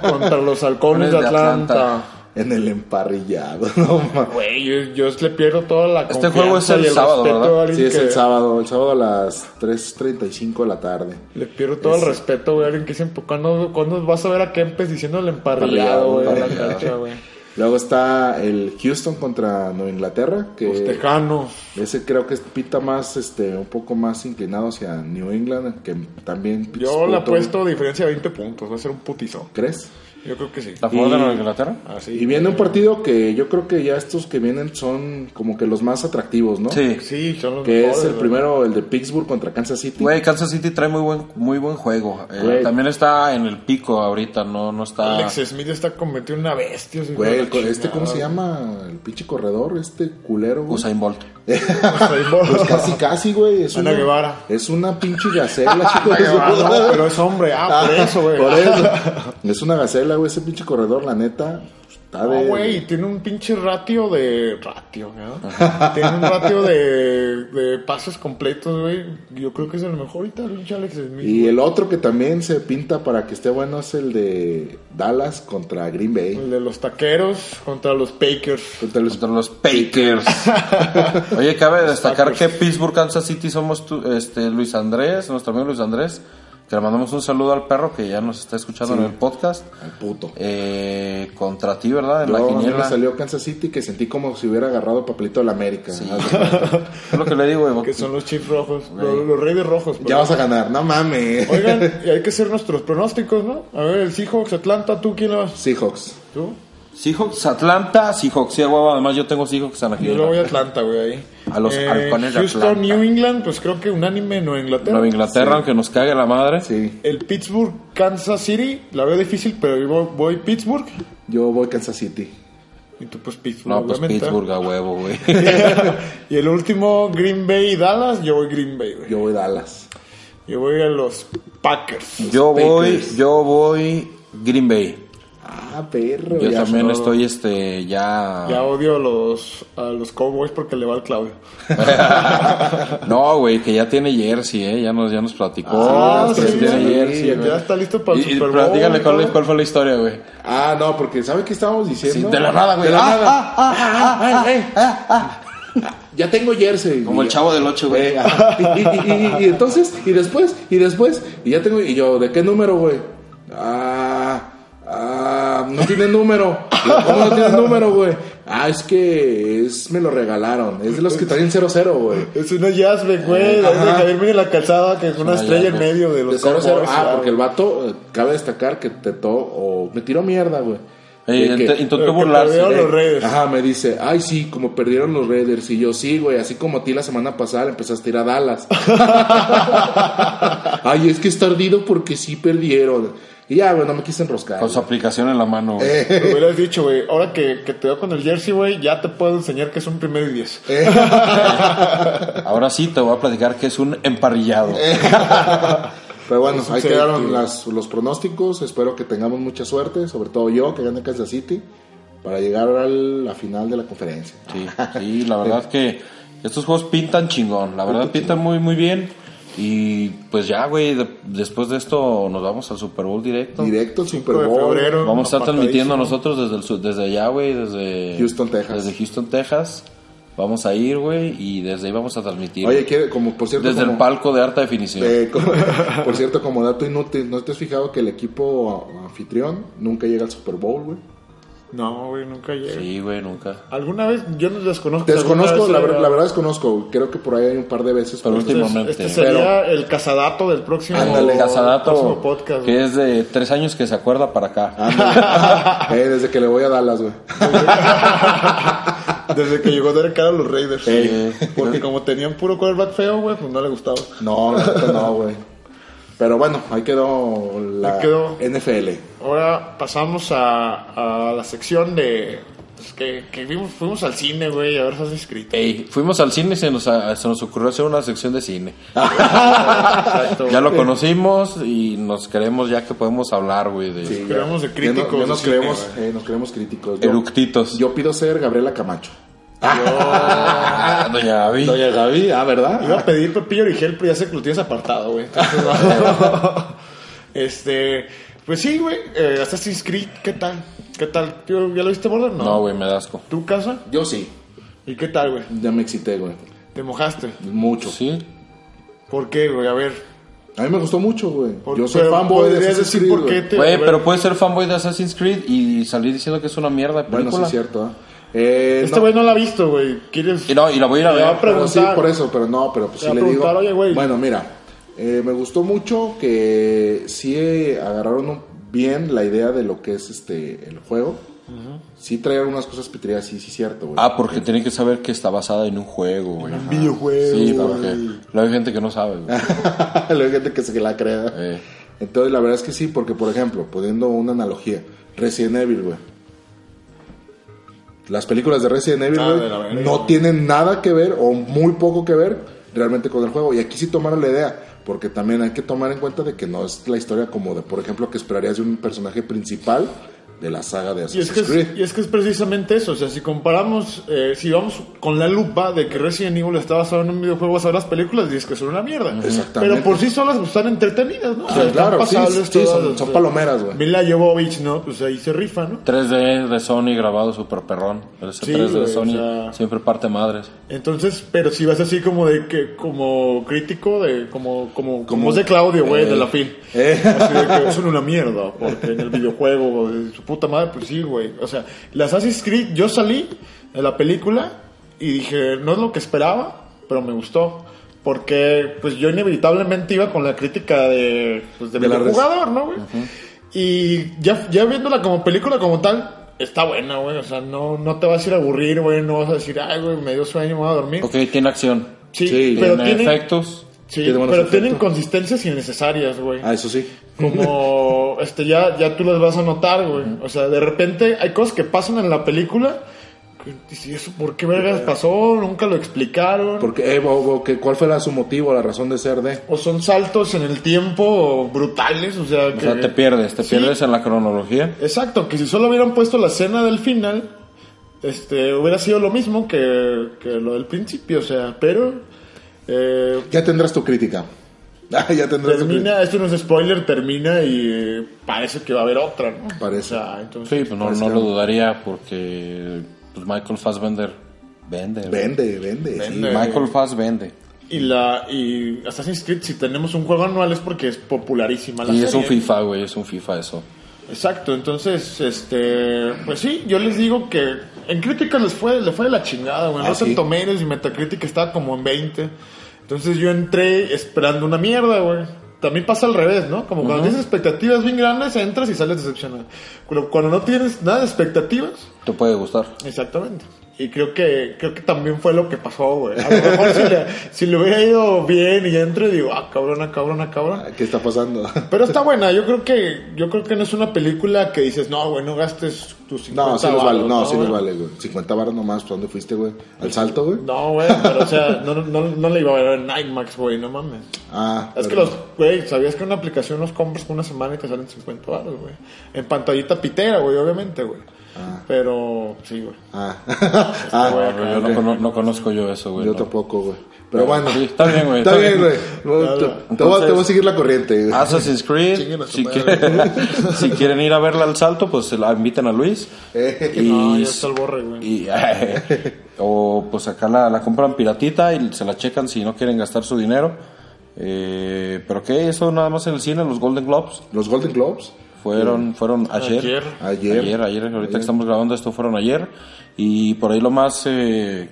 contra los halcones de de Atlanta. En el emparrillado, no Güey, yo, yo le pierdo toda la Este juego es el el sábado, ¿verdad? Sí, es que- el sábado, el sábado a las 3.35 de la tarde. Le pierdo todo el respeto, güey. Alguien que dice, ¿cuándo, ¿cuándo vas a ver a Kempes diciendo el emparrillado, güey? la Emparrillado. cancha, güey? Luego está el Houston contra Nueva Inglaterra, que Los tejanos. ese creo que pita más, este, un poco más inclinado hacia New England, que también Yo le apuesto diferencia de 20 puntos. Va a ser un putizo. ¿Crees? Yo creo que sí. ¿La favor de Inglaterra? Así. Y viene un partido que yo creo que ya estos que vienen son como que los más atractivos, ¿no? Sí. Sí, son los Que mejores, es el güey. primero, el de Pittsburgh contra Kansas City. Güey, Kansas City trae muy buen, muy buen juego. Eh, también está en el pico ahorita, no, no está. Alex Smith está convertido en una bestia. sí, Güey, este. ¿cómo se llama? El pinche corredor, este culero, güey. Usain Bolt. Pues casi, casi, güey. Es Ana una, Guevara. Es una pinche gacela, chicos. Ah, no, pero es hombre. Ah, por eso, güey. Por eso. Es una gacela, güey. Ese pinche corredor, la neta. Está No, de. güey, y tiene un pinche ratio de... Ratio, ¿no? tiene un ratio de, de pases completos, güey. Yo creo que es el mejor ahorita, pinche Alex Smith. Y el otro que también se pinta para que esté bueno es el de Dallas contra Green Bay. El de los taqueros contra los Pakers. Contra los- Contra los Packers. Oye, cabe destacar que Pittsburgh, Kansas City somos tú, este, Luis Andrés, nuestro amigo Luis Andrés, que le mandamos un saludo al perro que ya nos está escuchando en el podcast. Al puto. Eh, contra ti, ¿verdad? En Yo, la a mí me quiniela. salió Kansas City que sentí como si hubiera agarrado papelito de la América. Cuenta. Es lo que le digo, güey. Que son los Chiefs rojos. Los, los Reyes rojos. ya vas a ganar, no mames. Oigan, y hay que hacer nuestros pronósticos, ¿no? A ver, el Seahawks, Atlanta, ¿tú quién le vas? Seahawks. ¿Tú? Seahawks, Atlanta, Seahawks, sí, huevo. Además, yo tengo Seahawks en la Yo le voy a Atlanta, güey, ahí. A los halcones de Houston, Atlanta. New England, pues creo que unánime Nueva Inglaterra. Nueva Inglaterra, aunque nos cague la madre. Sí. El Pittsburgh, Kansas City, la veo difícil, pero yo voy, voy Pittsburgh. Yo voy Kansas City. Y tú, pues Pittsburgh. No, pues obviamente. Pittsburgh a huevo, güey. y el último, Green Bay y Dallas, yo voy Green Bay, güey. Yo voy Dallas. Yo voy a los Packers. Yo voy, yo voy Green Bay. Ah, perro. Yo ya también estoy, este, ya... Ya odio a los, a los Cowboys porque le va al Claudio. no, güey, que ya tiene jersey, ¿eh? Ya nos, ya nos platicó. Ah, sí, tiene sí, jersey, ya güey. está listo para el Y- Super Bowl. platícale cuál, cuál fue la historia, güey. Ah, no, porque ¿sabe qué estábamos diciendo? Sí, de la nada, güey. De la Ah, nada. ah. Ya tengo jersey. Como Y el ya- chavo del 8, güey. Eh, y- y- y- y entonces, y después, y después, y ya tengo, y yo, ¿de qué número, güey? Ah, ah, no tiene número. ¿Cómo no tiene número, güey? Ah, es que es, me lo regalaron. Es de los que traen 00, güey. Es una Jasmine, güey. La de Javier Mire la calzada que es una Una estrella en medio de De los 00. Cowboys. Ah, porque el vato, eh, cabe destacar que te to, o me tiró mierda, güey. Eh, De intentó burlarse. perdieron eh. los Raiders. Ajá, me dice, ay sí, como perdieron los Raiders. Y yo, sí, güey, así como a ti la semana pasada empezaste a ir a Dallas. ay, es que está ardido porque sí perdieron. Y ya, güey, no me quise enroscar. Con su aplicación en la mano, güey. Eh. Me hubieras dicho, güey, ahora que, que te veo con el jersey, güey, ya te puedo enseñar que es un primero y diez. Ahora sí te voy a platicar que es un emparrillado. Pero bueno, ahí quedaron las- los pronósticos. Espero que tengamos mucha suerte, sobre todo yo, que gane Kansas City, para llegar a la final de la conferencia. Sí, sí, la verdad que estos juegos pintan chingón. La verdad pintan muy, muy bien. Y pues ya, güey, de- después de esto nos vamos al Super Bowl directo. Directo al Super de Bowl. febrero. Vamos a estar transmitiendo nosotros desde, el, su- desde allá, güey, desde Houston, Texas. Desde Houston, Texas. Vamos a ir, güey, y desde ahí vamos a transmitir. Oye, quiere- como por cierto, desde como- el palco de alta definición. Eh, como- por cierto, como dato inútil, ¿no te has fijado que el equipo anfitrión nunca llega al Super Bowl, güey? No, güey, nunca llega. Sí, güey, nunca. ¿Alguna vez? Yo no desconozco. Desconozco, vez la, haya- ver- la verdad desconozco. Creo que por ahí hay un par de veces. Pero Este, últimamente. este sería el casadato del próximo, Ándale. Casadato, próximo podcast. que güey. es de tres años que se acuerda para acá. Ándale. Eh, desde que le voy a Dallas, güey. Desde que llegó Derek Carr a los Raiders. Eh. Porque como tenían puro quarterback feo, güey, pues no le gustaba. No, neta no, güey. Pero bueno, ahí quedó la Ahí quedó. NFL. Ahora pasamos a, a la sección de Pues que, que vimos, fuimos al cine, güey, a ver Assassin's Creed. Ey, fuimos al cine y se nos, se nos ocurrió hacer una sección de cine. Ya lo conocimos y nos creemos ya que podemos hablar, güey, de Sí, Creemos ya- de críticos ya no- ya nos, de cine, creemos, eh, nos creemos críticos. Yo, eructitos. yo pido ser Gabriela Camacho. Doña Gaby. Doña Gaby, ah, ¿verdad? Iba a pedir Pepillo Origel, pero ya sé que lo tienes apartado, güey. Entonces, no. este, pues sí, güey. eh, Assassin's Creed, ¿qué tal? ¿Qué tal? ¿Tío, ¿Ya lo viste, Border? No. No, güey, me da asco. ¿Tu casa? Yo sí, ¿Y qué tal, güey? ya me excité, güey. ¿Te mojaste? Mucho. Sí. ¿Por qué, güey? A ver. A mí me gustó mucho, güey. ¿por- Yo soy pero fanboy de ¿Podrías Assassin's decir Creed, güey. pero puedes ser fanboy de Assassin's Creed y salir diciendo que es una mierda de Bueno, película. sí es cierto, ¿ah? Eh, Este güey no la ha visto, güey. ¿Quieres...? Y no, y la voy a ir a Le va a ver. pero sí, preguntar. por eso, pero no, pero pues sí le digo. preguntar, oye. Bueno, mira, eh, me gustó mucho que sí eh, agarraron bien la idea de lo que es este el juego. Sí trae algunas cosas pitreras, sí, sí, cierto, güey. Ah, porque tienen que saber que está basada en un juego, güey. Un videojuego. Sí, porque luego hay gente que no sabe, güey. Luego hay gente que se la crea. Eh. Entonces, la verdad es que sí, porque, por ejemplo, poniendo una analogía, Resident Evil, güey. Las películas de Resident Evil, Ah, de no tienen nada que ver o muy poco que ver realmente con el juego. Y aquí sí tomaron la idea, porque también hay que tomar en cuenta de que no es la historia como de, por ejemplo, que esperarías de un personaje principal de la saga de Y es, Assassin's que Creed. es, y es que es precisamente eso, o sea, si comparamos, eh, si vamos con la lupa de que Resident Evil está basado en un videojuego, vas a ver las películas y dices que son una mierda. Exactamente. Pero por sí solas pues, están entretenidas, ¿no? O Sí, sea, claro, sí, pasables sí, son- o son sea, palomeras, güey. Mila Jovovich, ¿no? Pues ahí se rifa, ¿no? 3D de Sony grabado super perrón. Ese Sí, 3D de Sony o sea- siempre parte madres. Entonces, pero si vas así como de que, como crítico, de como, como, como, voz de Claudio, güey, Eh. de la fin. Eh. Así de que son una mierda, porque en el videojuego, puta madre, pues sí, güey. O sea, la Assassin's Creed, yo salí de la película y dije, no es lo que esperaba, pero me gustó. Porque, pues yo inevitablemente iba con la crítica de, pues, de, De res- videojugador, ¿no, güey? Y ya, ya viéndola como película como tal, está buena, güey. O sea, no, no te vas a ir a aburrir, güey. No vas a decir, ay, güey, me dio sueño, me voy a dormir. Ok, tiene acción. Sí, Sí, pero tiene efectos. Sí, tiene pero efectos. tienen consistencias innecesarias, güey. Ah, eso sí. Como, este, ya, ya tú las vas a notar, güey. O sea, de repente hay cosas que pasan en la película. ¿y eso por qué vergas pasó? Nunca lo explicaron. Porque, eh, o- o que- ¿cuál fue la, su motivo, la razón de ser de? O son saltos en el tiempo brutales, o sea, O que... sea, te pierdes, te Sí. pierdes en la cronología. Exacto, que si solo hubieran puesto la escena del final, este, hubiera sido lo mismo que, que lo del principio, o sea, pero eh, Ya tendrás tu crítica. Ah, ya tendrás tu crítica. termina, esto no es spoiler, termina y eh, parece que va a haber otra, ¿no? Parece. O sea, entonces, Sí, pues no, lo dudaría porque pues Michael Fassbender vende. Vende, vende. sí. Vende. Michael Fass vende. y la y Assassin's Creed si tenemos un juego anual es porque es popularísima la Y es un. FIFA, güey, es un FIFA eso. Exacto, entonces, este, pues sí, yo les digo que en críticas les fue, le fue de la chingada, güey. Ah, sí. Tomatoes y Metacritic estaba como en 20. Entonces yo entré esperando una mierda, güey. También pasa al revés, ¿no? Como cuando tienes expectativas bien grandes, entras y sales decepcionado. Cuando no tienes nada de expectativas, Te puede gustar. exactamente. Y creo que creo que también fue lo que pasó, güey. A lo mejor si le, si le hubiera ido bien y entro y digo, ah, cabrona, cabrona, cabrona. ¿Qué está pasando? Pero está buena, yo creo que yo creo que no es una película que dices, no, güey, no gastes tus 50 No, sí nos vale, varos", no, sí nos vale, güey. 50 baros nomás, ¿para dónde fuiste, güey? ¿Al salto, güey? No, güey, pero o sea, no, no, no le iba a ver en IMAX, güey, no mames. Ah, Es que los, güey, ¿sabías que una aplicación los compras por una semana y te salen 50 baros, güey? En pantallita pitera, güey, obviamente, güey. Pero, sí, güey. Ah, Ah, ah güey, yo no, no conozco yo eso, güey. yo no. tampoco, güey. Pero bueno. Sí, está bien, güey, Está está bien, güey. No, te- Te voy a- Entonces- te voy a seguir la corriente. güey. Assassin's Creed, si quieren, si quieren ir a verla al salto, pues se la invitan a Luis. Eh, Y, No, ya está el borre, güey. y- o pues acá la, la compran piratita y se la checan si no quieren gastar su dinero. Eh, pero que eso nada más en el cine, los Golden Globes Los Golden Globes. Fueron fueron ayer. Ayer. Ayer. Ayer, ayer, ahorita Ayer. que estamos grabando esto fueron ayer. Y por ahí lo más eh,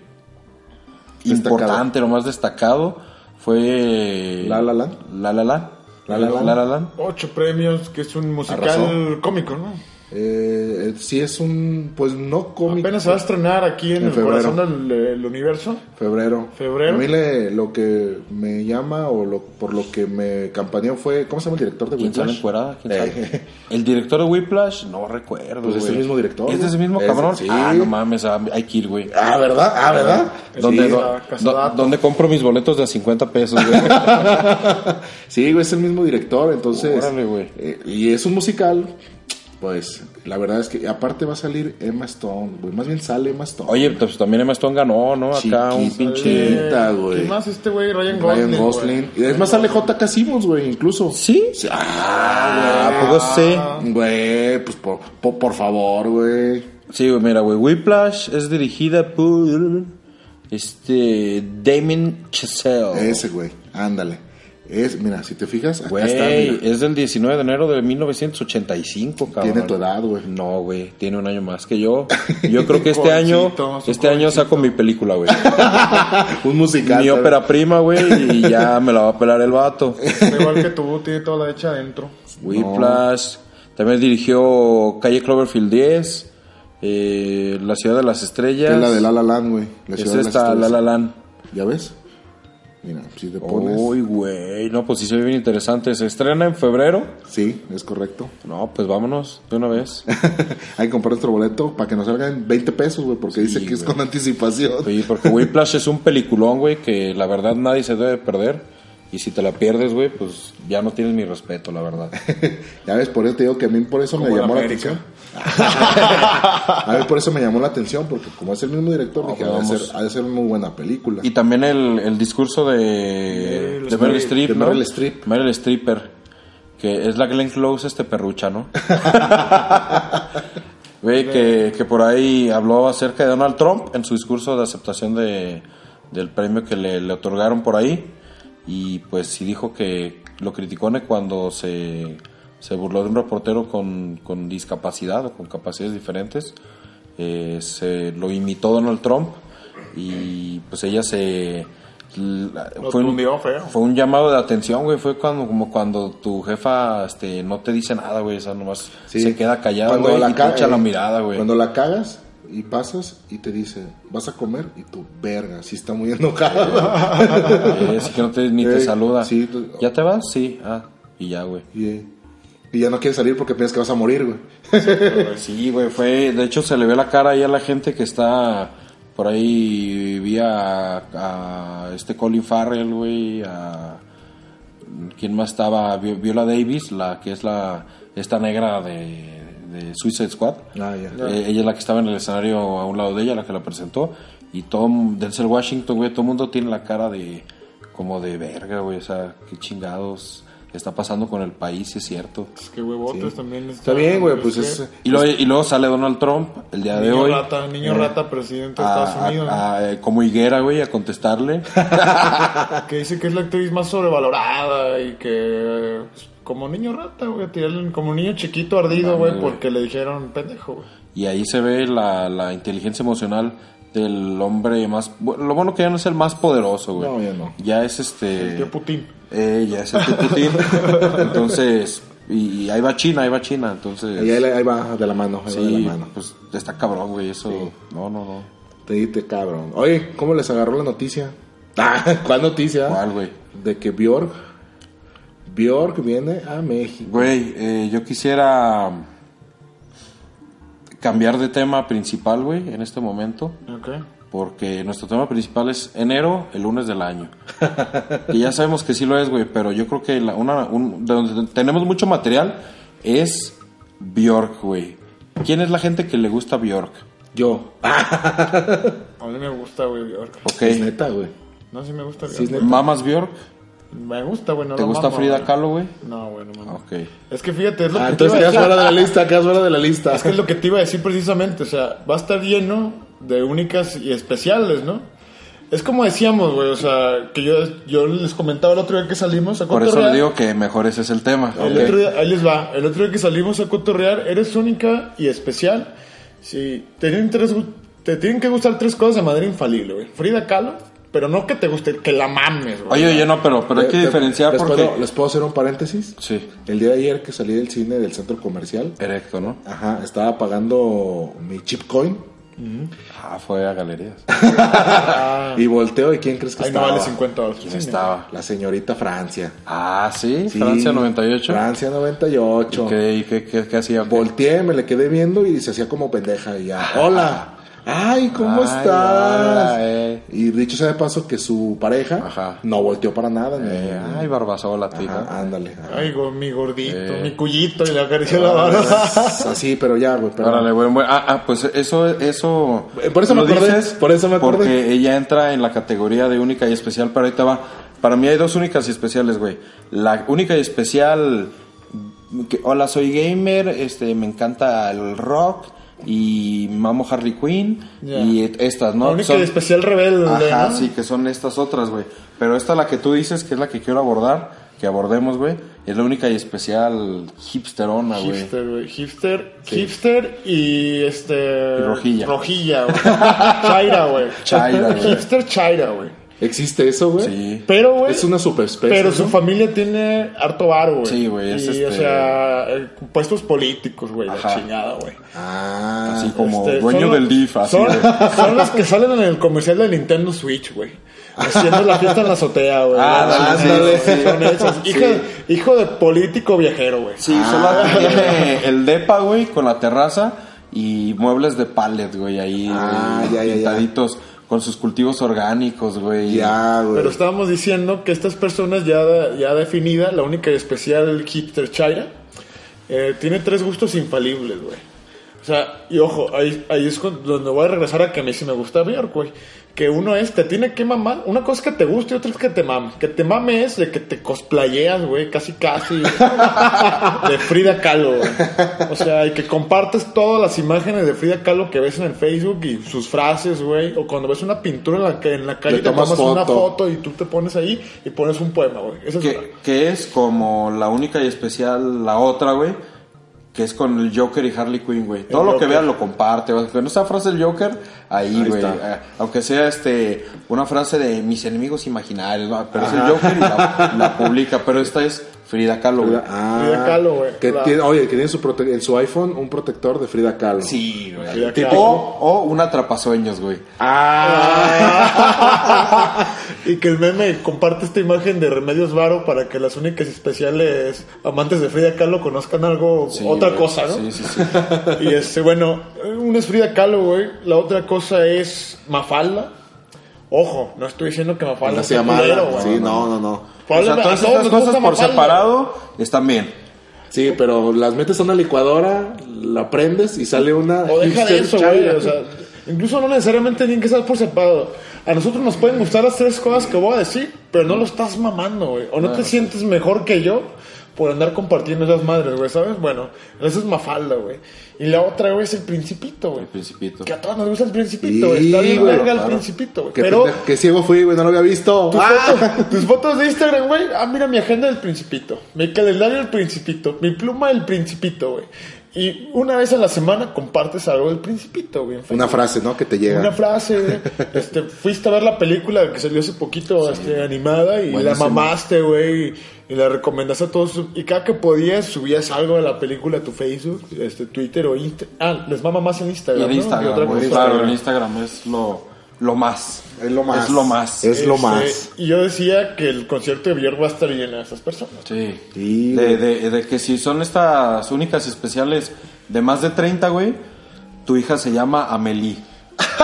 importante, lo más destacado fue La La Land. La La Land. La La Land. La La Land. Ocho premios, que es un musical Arrasó. cómico, ¿no? Eh, eh, sí es un, pues no cómic. Apenas se va a estrenar aquí en, En el febrero. corazón del, del universo. Febrero. Febrero. A mí le- lo que me llama o lo, por lo que me campaneó fue, ¿cómo se llama el director de ¿Quién sale Whiplash? Eh. sale? El director de Whiplash, no recuerdo. Pues es el mismo director, ¿Es ese mismo Es- cabrón? sí. Ah, no mames, ah, hay que ir, güey. Ah, ¿verdad? Ah, ¿verdad? ¿Dónde, Sí. do- la casa do- datos. ¿Dónde compro mis boletos de a 50 pesos, güey? Sí, güey, es el mismo director, entonces. Órale, güey. eh, y es un musical. Pues la verdad es que aparte va a salir Emma Stone, güey. Más bien sale Emma Stone. Oye, pues también Emma Stone ganó, ¿no? Acá un Chiquita. pinche... Güey. ¿Quién más este güey? Ryan Gosling. Ryan güey. Gosling. Y es más, sale J.K. Simmons, güey, incluso. ¿Sí? Ah, ¿A poco sí? Güey, pues por, por, por favor, güey. Sí, güey, mira, güey. Whiplash es dirigida por... Este... Damien Chazelle. Ese, güey. Ándale. Es, mira, si te fijas, acá Güey, está. mira. es del 19 de enero de 1985, cabrón. Tiene tu edad, güey. No, güey, tiene un año más que yo. Yo creo que este año, este año saco mi película, güey. Un musical. mi ópera prima, güey, y ya me la va a pelar el vato. Igual que tú, tiene toda la hecha adentro. Whiplash, también dirigió Calle Cloverfield 10, eh, La Ciudad de las Estrellas. Es la de La La Land, güey. La Es ciudad de las esta, La. La Land. ¿Ya ves? Mira, si te pones. Uy, güey, no, pues sí se ve bien interesante. ¿Se estrena en febrero? Sí, es correcto. No, pues vámonos de una vez. Hay que comprar nuestro boleto para que nos salgan 20 pesos, güey, porque dice que es con anticipación. Sí, porque Whiplash es un peliculón, güey, que la verdad nadie se debe perder. Y si te la pierdes, güey, pues ya no tienes mi respeto, la verdad. ya ves, por eso te digo que a mí por eso me llamó la atención. a mí por eso me llamó la atención, porque como es el mismo director, No, dije, pues ha, de ser, ha de ser una muy buena película. Y también el, el discurso de, de Meryl Streep, de ¿no? Meryl Streep. Meryl Streeper, que es la Glenn Close, este perrucha, ¿no? Güey, que, que por ahí habló acerca de Donald Trump en su discurso de aceptación de, del premio que le, le otorgaron por ahí. Y pues sí dijo que lo criticó ¿no? cuando se, se burló de un reportero con, con discapacidad o con capacidades diferentes. Eh, se lo imitó Donald Trump y pues ella se... la- fue, un, fue llamado de atención, güey. Fue cuando, como cuando tu jefa este, no te dice nada, güey. O sea, nomás Sí. se queda callada, Cuando güey, la y te ca- echa la mirada, güey. Cuando la cagas y pasas y te dice, vas a comer, y tú, verga, sí está muy enojada. Eh, así que no te, ni te Eh, saluda. sí, tú- ¿Ya te vas? Sí. Ah, y ya, güey. y, y ya no quieres salir porque piensas que vas a morir, güey. Sí, güey, fue... De hecho, se le ve la cara ahí a la gente que está... Por ahí vi a, a este Colin Farrell, güey, a... ¿Quién más estaba? Vi- Viola Davis, la que es la... Esta negra de, de Suicide Squad. Ah, ya. Eh, ella es la que estaba en el escenario a un lado de ella, la que la presentó. Y todo, Denzel Washington, güey, todo el mundo tiene la cara de, como de verga, güey, o sea, qué chingados está pasando con el país, es cierto. Es que huevotes también. Está bien, güey, pues es... Y luego, y luego sale Donald Trump el día de Niño hoy. rata, niño rata, presidente de a- Estados Unidos. a- a- como higuera, güey, a contestarle. Que dice que es la actriz más sobrevalorada y que. pues, como niño rata, güey, tirarle como niño chiquito ardido, güey, porque le dijeron pendejo, güey. y ahí se ve la, la inteligencia emocional del hombre más... bueno, lo bueno que ya no es el más poderoso, güey. No, ya no. Ya es este... Tío Putin. Eh, ya es el tío Putin. entonces, y, y ahí va China, ahí va China. Entonces, Ahí, ahí- ahí va de la mano, ahí va de sí, la mano. pues está cabrón, güey. Eso, no, no, no. Te diste cabrón. Oye, ¿cómo les agarró la noticia? Ah, ¿Cuál noticia? ¿Cuál, güey? De que Bjork, Bjork viene a México. Güey, eh, yo quisiera cambiar de tema principal, güey, en este momento. Ok. Porque nuestro tema principal es enero, el lunes del año. y ya sabemos que sí lo es, güey, pero yo creo que la- una, un- de donde tenemos mucho material es Bjork, güey. ¿Quién es la gente que le gusta Bjork? Yo. A mí me gusta, güey, Bjork. Ok. Es neta, güey. No, sí me gusta Sí, Bjork. neta. ¿Mamas Bjork? Me gusta, güey, no ¿Te gusta mamo, Frida. Kahlo, güey? No, güey, no mames. Ok. Es que fíjate, es lo Ah, que te entonces quedas fuera de la lista, quedas fuera de la lista. Es que es lo que te iba a decir precisamente, o sea, va a estar lleno de únicas y especiales, ¿no? Es como decíamos, güey, o sea, que yo, yo les comentaba el otro día que salimos a Por eso cotorrear. le digo que mejor ese es el tema. El Ok. otro día, ahí les va, el otro día que salimos a cotorrear, eres única y especial. Si te tienen, tres te tienen que gustar tres cosas de manera infalible, güey. Frida Kahlo, pero no que te guste, que la mames, güey. Oye, oye, no, pero, pero hay que Te- diferenciar ¿les porque... Puedo, ¿Les puedo hacer un paréntesis? Sí, El día de ayer que salí del cine del centro comercial, erecto, ¿no? ajá, estaba pagando mi chip coin Ah, fue a galerías. y volteo y ¿quién crees que Ahí no estaba? vale 50 dólares. ¿Quién estaba? La señorita Francia. Ah, ¿sí? Sí, Francia 98. Francia 98. ¿Qué, y qué, qué- qué hacía? Volteé, me le quedé viendo y se hacía como pendeja y ya. Hola. Ay, ¿cómo Ay, estás? hola, eh. Y dicho sea de paso que su pareja Ajá. no volteó para nada. ni- Eh, ay, Barbasola, tío. Ajá, ándale. Ay, go- mi gordito, Eh. mi cuyito, y le acarició la barba. Así, pero ya, güey. pero- Órale, bueno. Ah, ah, pues eso, eso. Eh, por eso me acordé, por eso me acordé. Porque ella entra en la categoría de única y especial, pero ahorita va. Para mí hay dos únicas y especiales, güey. La única y especial. que, Hola, soy gamer, este, me encanta el rock y mamo Harley Quinn y estas, ¿no? La única Son- y especial rebelde, Ajá, ¿no? sí, que son estas otras, güey. Pero esta, la que tú dices, que es la que quiero abordar, que abordemos, güey, es la única y especial hipsterona, güey. Hipster, güey. Hipster, hipster y este. Y rojilla. Rojilla, güey. Chaira, güey. Chaira, güey. Hipster Chaira, güey. ¿Existe eso, güey? Sí. Pero, güey. Es una superespecie. Pero ¿no? su familia tiene harto varo, güey. Sí, güey, es Y, este- o sea, eh, puestos políticos, güey. La chingada, güey. Ah, Así como Este, dueño son- del DIF, así Son, de- son los que salen en el comercial de Nintendo Switch, güey. Haciendo la fiesta en la azotea, güey. Ah, Sí, sí, son esos. Hijo, hijo de político viajero, güey. Sí, solo tiene el depa, güey, con la terraza y muebles de pallet, güey, ahí Ah, güey, ya, ya, ya. Con sus cultivos orgánicos, güey. Ya, güey. Pero estábamos diciendo que estas personas ya, ya definida, la única y especial hipster Chaira, eh, tiene tres gustos infalibles, güey. O sea, y ojo, ahí, ahí es donde voy a regresar a que a mí sí me gusta Bjork, güey. Que uno es, te tiene que mamar. Una cosa es que te guste y otra es que te mames. Que te mame es de que te cosplayeas, güey, casi casi. de Frida Kahlo, güey. O sea, y que compartes todas las imágenes de Frida Kahlo que ves en el Facebook y sus frases, güey. O cuando ves una pintura en la, que- en la calle, Le te tomas una foto. y tú te pones ahí y pones un poema, güey. Esa es una. Que, que es como la única y especial la otra, güey. Que es con el Joker y Harley Quinn, güey. Todo lo que veas lo comparte. güey. Con esa frase del Joker, ahí, Ahí güey. está. eh, Aunque sea este una frase de mis enemigos imaginarios, ¿no? pero es el Joker y la, la publica. Pero esta es Frida Kahlo, güey. Ah, Frida Kahlo, güey. Que tiene, oye, que tiene su prote- en su iPhone un protector de Frida Kahlo. Sí, güey. Tipo-. O, o un atrapasueños, güey. Ah, y que el meme comparte esta imagen de Remedios Varo para que las únicas especiales amantes de Frida Kahlo conozcan algo, Sí, otra güey. cosa, ¿no? Sí, sí, sí. Y este, bueno, una es Frida Kahlo, güey. La otra cosa es Mafalda. Ojo, no estoy diciendo que Mafalda no sea mala. güey. Sí, no, no, no. O sea, todas nos cosas por Mafalda. separado están bien. Sí, pero las metes a una licuadora, la prendes y sale una. O deja de eso, güey. O sea, incluso no necesariamente tienen que ser por separado. A nosotros nos pueden gustar las tres cosas que voy a decir, pero no lo estás mamando, güey. O no te sientes mejor que yo por andar compartiendo esas madres, güey, ¿sabes? Bueno, eso es Mafalda, güey. Y la otra, güey, es el Principito, güey. El Principito. Que a todos nos gusta el Principito, güey. Sí, Está bien verga el. Principito, güey. Pero qué ciego fui, güey, no lo había visto. tus, Ah. fotos, tus fotos de Instagram, güey. Ah, mira mi agenda del Principito. Mi calendario del Principito. Mi pluma del Principito, güey. Y una vez a la semana compartes algo del Principito, güey. Una frase, ¿no? Que te llega. una frase, este, fuiste a ver la película que salió hace poquito, este, animada, y la Buenísima. mamaste, güey, y la recomendaste a todos, y cada que podías subías algo de la película a tu Facebook, este, Twitter o Instagram, ah, les mama más en Y Instagram, en Instagram, otra güey. cosa. Claro, en Instagram es lo, lo más. Es lo más. Es lo más. Es lo Este, más. Y yo decía que el concierto de Björk va a estar lleno de esas personas. Sí. Sí, de, de, de que si son estas únicas y especiales de más de 30, güey, tu hija se llama Amelie.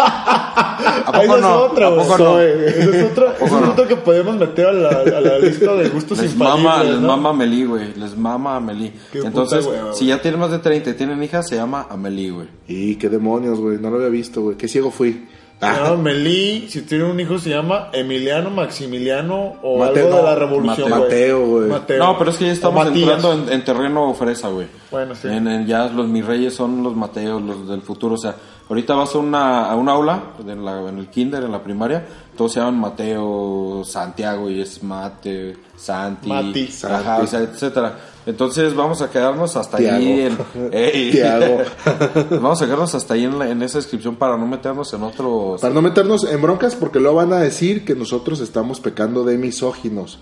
¿A Ahí poco es no? otra, ¿A güey. poco no? Esa es otra, esa es no? otra que podemos meter a la, a la lista de gustos Les infalibles, mama, les ¿no? mama Amelie, güey. Les mama Amelie. Entonces, puta hueva, si ya tienen más de 30 y tienen hija, se llama Amelie, güey. Y qué demonios, güey, no lo había visto, güey. Qué ciego fui. Se llama Melí, si tiene un hijo se llama Emiliano, Maximiliano o Mateo, algo de la revolución, Mateo. güey. Mateo, güey. Mateo. No, pero es que ya estamos entrando en, en terreno fresa, güey. Bueno, sí. En, en ya los mis reyes son los Mateos, los del futuro. O sea, ahorita vas a una, a aula, en, la- en el kinder, en la primaria, todos se llaman Mateo, Santiago, y es Mate, Santi, Mati. ajá, o sea, etcétera. Entonces vamos a quedarnos hasta Te ahí en, hago. Ey. Te hago. vamos a quedarnos hasta ahí en, la- en esa descripción para no meternos en otros Para no meternos en broncas, porque luego van a decir que nosotros estamos pecando de misóginos.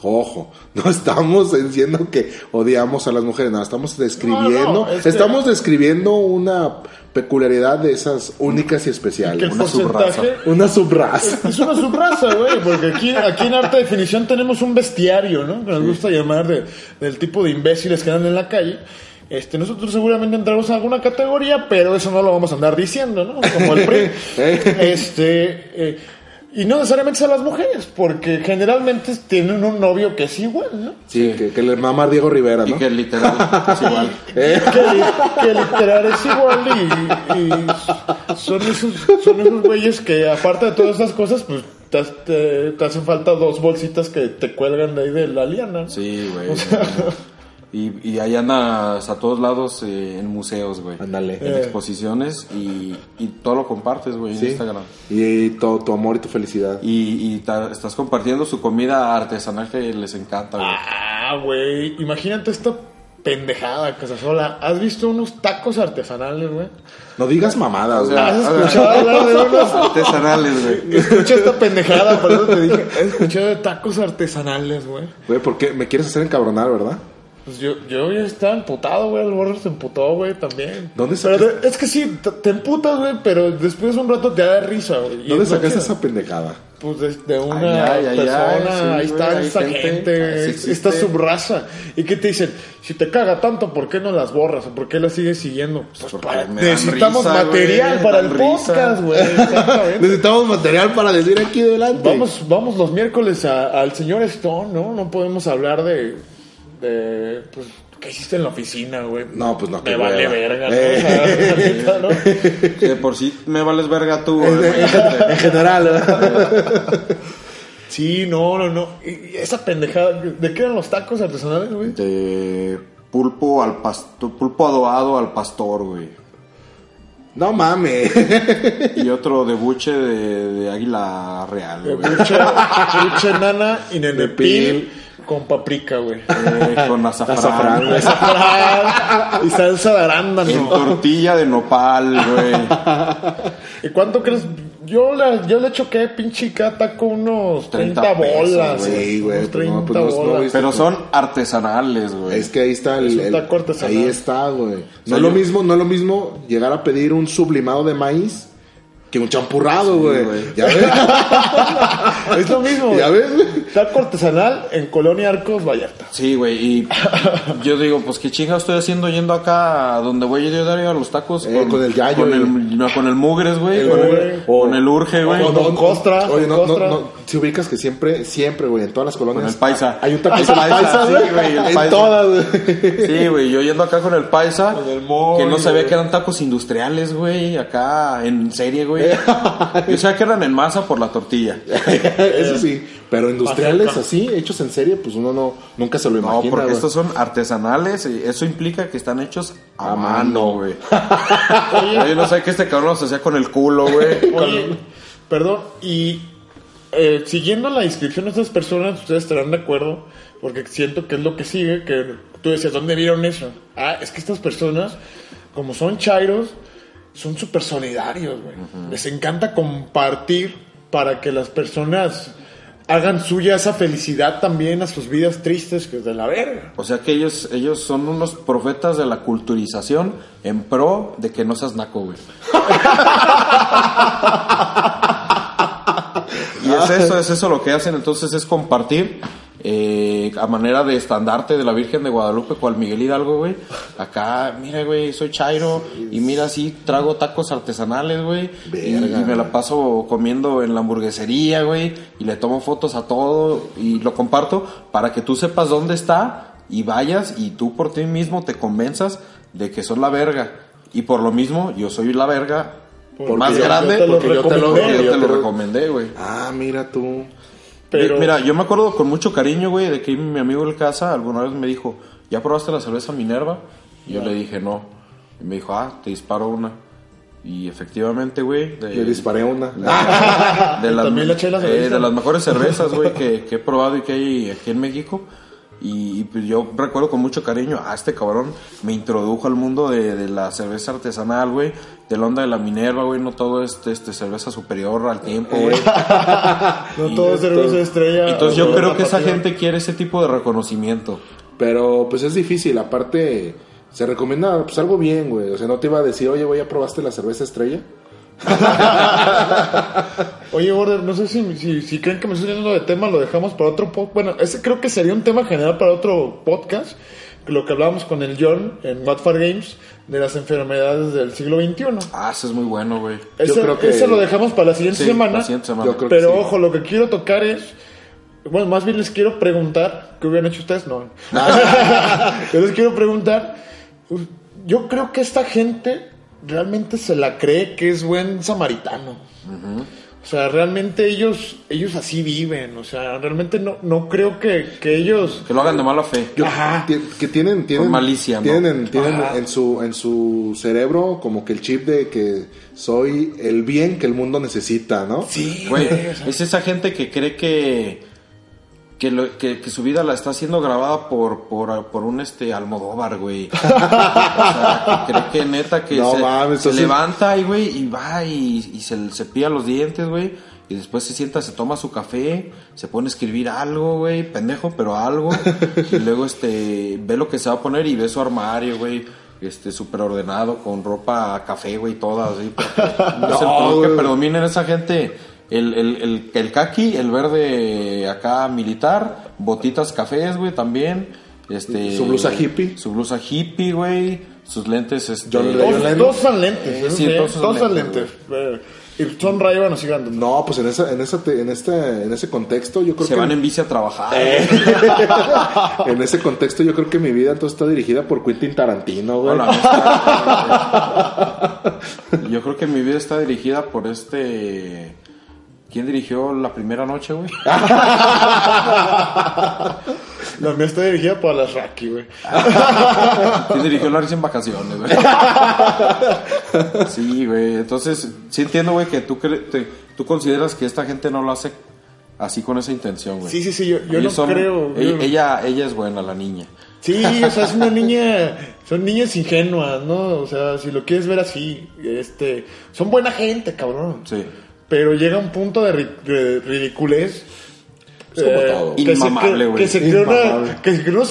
Ojo, no estamos diciendo que odiamos a las mujeres, no, estamos describiendo, No, no, es que- estamos describiendo una peculiaridad de esas únicas y especiales. una subraza. Una subraza. es una subraza, güey, porque aquí, aquí en Arte Definición tenemos un bestiario, ¿no? Que nos gusta llamar de- del tipo de imbéciles que andan en la calle. Este, nosotros seguramente entramos en alguna categoría, pero eso no lo vamos a andar diciendo, ¿no? Como el PRI. este, eh, y no necesariamente a las mujeres, porque generalmente tienen un novio que es igual, ¿no? Sí, que, que le mama a Diego Rivera, y ¿no? que literal es igual. Eh, que, li- que literal es igual y, y son esos son esos güeyes que aparte de todas esas cosas pues te, te- te hacen falta dos bolsitas que te cuelgan de ahí de la liana ¿no? Sí, güey. Y, y ahí andas a todos lados eh, en museos, güey. Ándale. En exposiciones y, y todo lo compartes, güey, en Sí. Instagram. Y, todo tu amor y tu felicidad. Y, y ta- estás compartiendo su comida artesanal que les encanta, güey. ah güey imagínate esta pendejada Casasola ¿has visto unos tacos artesanales güey? No digas mamadas, güey. ¿has escuchado hablar de unos artesanales, güey. escucha esta pendejada por eso te dije he escuchado de tacos artesanales güey Güey, ¿por qué? Me quieres hacer encabronar, ¿verdad? Pues yo, yo ya estaba emputado, güey. El borro se emputó, güey, también. ¿Dónde sacaste- es que sí, te, emputas, güey, pero después de un rato te da risa, güey. ¿Dónde sacaste esa pendejada? Pues de, de una Ay, ay, ay, persona, ay, sí, ahí güey, está esta gente, gente, así es- existe. esta subraza. ¿Y qué te dicen? Si te caga tanto, ¿por qué no las borras? ¿O por qué las sigues siguiendo? Pues porque para- necesitamos risa, material güey, para el risa. podcast, güey. Exactamente. Necesitamos material para decir aquí delante. Vamos, vamos los miércoles a- al señor Stone, ¿no? No podemos hablar de, de pues, ¿qué hiciste en la oficina, güey? No, pues no, Me qué vale hueva. verga, ¿no? Eh. O sea, ¿no? Que por sí me vales verga tú, En, güey. en- en general, ¿verdad? Sí, no, no, no. Y esa pendejada, ¿de qué eran los tacos artesanales, güey? De pulpo al pastor, pulpo adobado al pastor, güey. No mames. Y otro de buche de, de águila real, De güey. buche, buche nana y De nenepil con paprika, güey. Eh, con azafrán. Azafrán, güey. Azafrán y salsa de En arándano. tortilla de nopal, güey. ¿Y cuánto crees? Yo le, yo le choqué pinche cada taco unos 30, 30 pesos, bolas. güey. Sí, güey, Unos pues no, 30 pues no, no, bolas. viste. Pero son artesanales, güey. Es que ahí está el, Es un taco artesanal. ahí está, güey. No sea, es lo mismo, no es lo mismo llegar a pedir un sublimado de maíz que un champurrado, güey. güey. ya ves, Es lo mismo. ya ves, güey. Taco artesanal en Colonia Arcos, Vallarta. Sí, güey, y yo digo, pues qué chinga estoy haciendo yendo acá a donde voy yo diario a los tacos Eh, con el yayo, con güey. el, no, con el mugres, güey, El con, el, con el urge, güey. o Don Costra, Oye, Don no, no, Costra. no, si ubicas que siempre, siempre, güey, en todas las colonias. Con el paisa. Hay un taco El paisa, paisa, sí, güey. En paisa. todas, güey. Sí, güey, yo yendo acá con el paisa, Con el Moy, que no sabía güey. que eran tacos industriales, güey, acá en serie, güey. Yo sabía que eran en masa por la tortilla. Eso sí. Pero industriales así, hechos en serie, pues uno no, nunca se lo No, imagina. porque güey. estos son artesanales y eso implica que están hechos a, A mano, güey. Yo no sé qué este cabrón los hacía con el culo, güey. Oye, perdón, y eh, siguiendo la inscripción de estas personas, ustedes estarán de acuerdo, porque siento que es lo que sigue, que tú decías, ¿dónde vieron eso? Ah, es que estas personas, como son chairos, son súper solidarios, güey. Les encanta compartir para que las personas hagan suya esa felicidad también a sus vidas tristes, que es de la verga. O sea que ellos, ellos son unos profetas de la culturización en pro de que no seas naco, güey. y es eso, es eso lo que hacen, entonces es compartir a manera de estandarte de la Virgen de Guadalupe, cual Miguel Hidalgo, güey. Acá, mira, güey, soy Chairo y mira, así trago tacos artesanales, güey. Y, y me la paso comiendo en la hamburguesería, güey. Y le tomo fotos a todo y lo comparto para que tú sepas dónde está y vayas y tú por ti mismo te convenzas de que son la verga. Y por lo mismo, yo soy la verga Porque más grande porque yo te lo, yo te lo- recomendé, güey. Ah, mira tú. Pero, Mira, yo me acuerdo con mucho cariño, güey, de que mi amigo en casa alguna vez me dijo, ¿ya probaste la cerveza Minerva? Y yo le dije, no. Y me dijo, ah, te disparo una. Y efectivamente, güey. Le disparé una. de las, la eh, de las mejores cervezas, güey, que, que he probado y que hay aquí en México. Y, y, pues yo recuerdo con mucho cariño, a este cabrón me introdujo al mundo de, de la cerveza artesanal, güey, del onda de la Minerva, güey, no todo este, este cerveza superior al tiempo, güey. No todo es cerveza estrella. Entonces yo creo que esa gente quiere ese tipo de reconocimiento. Pero pues es difícil, aparte se recomienda pues algo bien, güey. O sea, no te iba a decir, oye, güey, ¿ya probaste la cerveza estrella? Oye, Border, no sé si, si, si creen que me estoy yendo de tema, lo dejamos para otro podcast. Bueno, ese creo que sería un tema general para otro podcast. Lo que hablábamos con el John en What for Games de las enfermedades del siglo XXI. Ah, eso es muy bueno, güey. Ese, creo que- ese lo dejamos para la siguiente Sí, semana. la siguiente semana. Yo creo que Pero sí. ojo, lo que quiero tocar es. Bueno, más bien les quiero preguntar. ¿Qué hubieran hecho ustedes? No. Yo les quiero preguntar. Yo creo que esta gente realmente se la cree que es buen samaritano. O sea, realmente ellos, ellos así viven. O sea, realmente no, no creo que, que ellos. Que lo hagan de mala fe. Yo- Ajá. que tienen tienen Con malicia, ¿no? tienen, en- tienen Ajá. en su en su cerebro como que el chip de que soy el bien que el mundo necesita, ¿no? Sí, Güey, es esa gente que cree que que, lo- que, que su vida la está siendo grabada por por, por un este Almodóvar, güey. O sea, que cree que neta que No se, mames, se entonces- levanta y güey y va y, y se cepilla los dientes, güey. Y después se sienta, se toma su café, se pone a escribir algo, güey, pendejo, pero algo. y luego este ve lo que se va a poner y ve su armario, güey. Este, súper ordenado, con ropa café, güey, toda así. porque es el color que predomina en esa gente. El, el, el, el kaki, el verde acá militar, botitas cafés, güey, también. Este, Su blusa hippie. Su blusa hippie, güey. Sus lentes, este. John Lennon. todos son lentes. ¿no? Sí, todos son lentes, lentes. Eh, Y son ray así grandes. No, pues en esa en esa te- en este en ese contexto yo creo se que van en bici a trabajar. en ese contexto yo creo que mi vida entonces está dirigida por Quentin Tarantino, güey. No, la neta, Yo creo que mi vida está dirigida por este. ¿Quién dirigió la primera noche, güey? La mía está dirigida para las Raki, güey. ¿Quién dirigió la risa en vacaciones, güey? Sí, güey. Entonces, sí entiendo, güey, que tú, te- tú consideras que esta gente no lo hace así con esa intención, güey. Sí, sí, sí, yo, yo no son- creo. Ella, yo- ella, ella es buena, la niña. Sí, o sea, es una niña, son niñas ingenuas, ¿no? O sea, si lo quieres ver así, este, son buena gente, cabrón. Sí. Pero llega un punto de, ri- de ridiculez. Es como eh, todo. que se Inmamable, güey. Que se creó una, que se creó una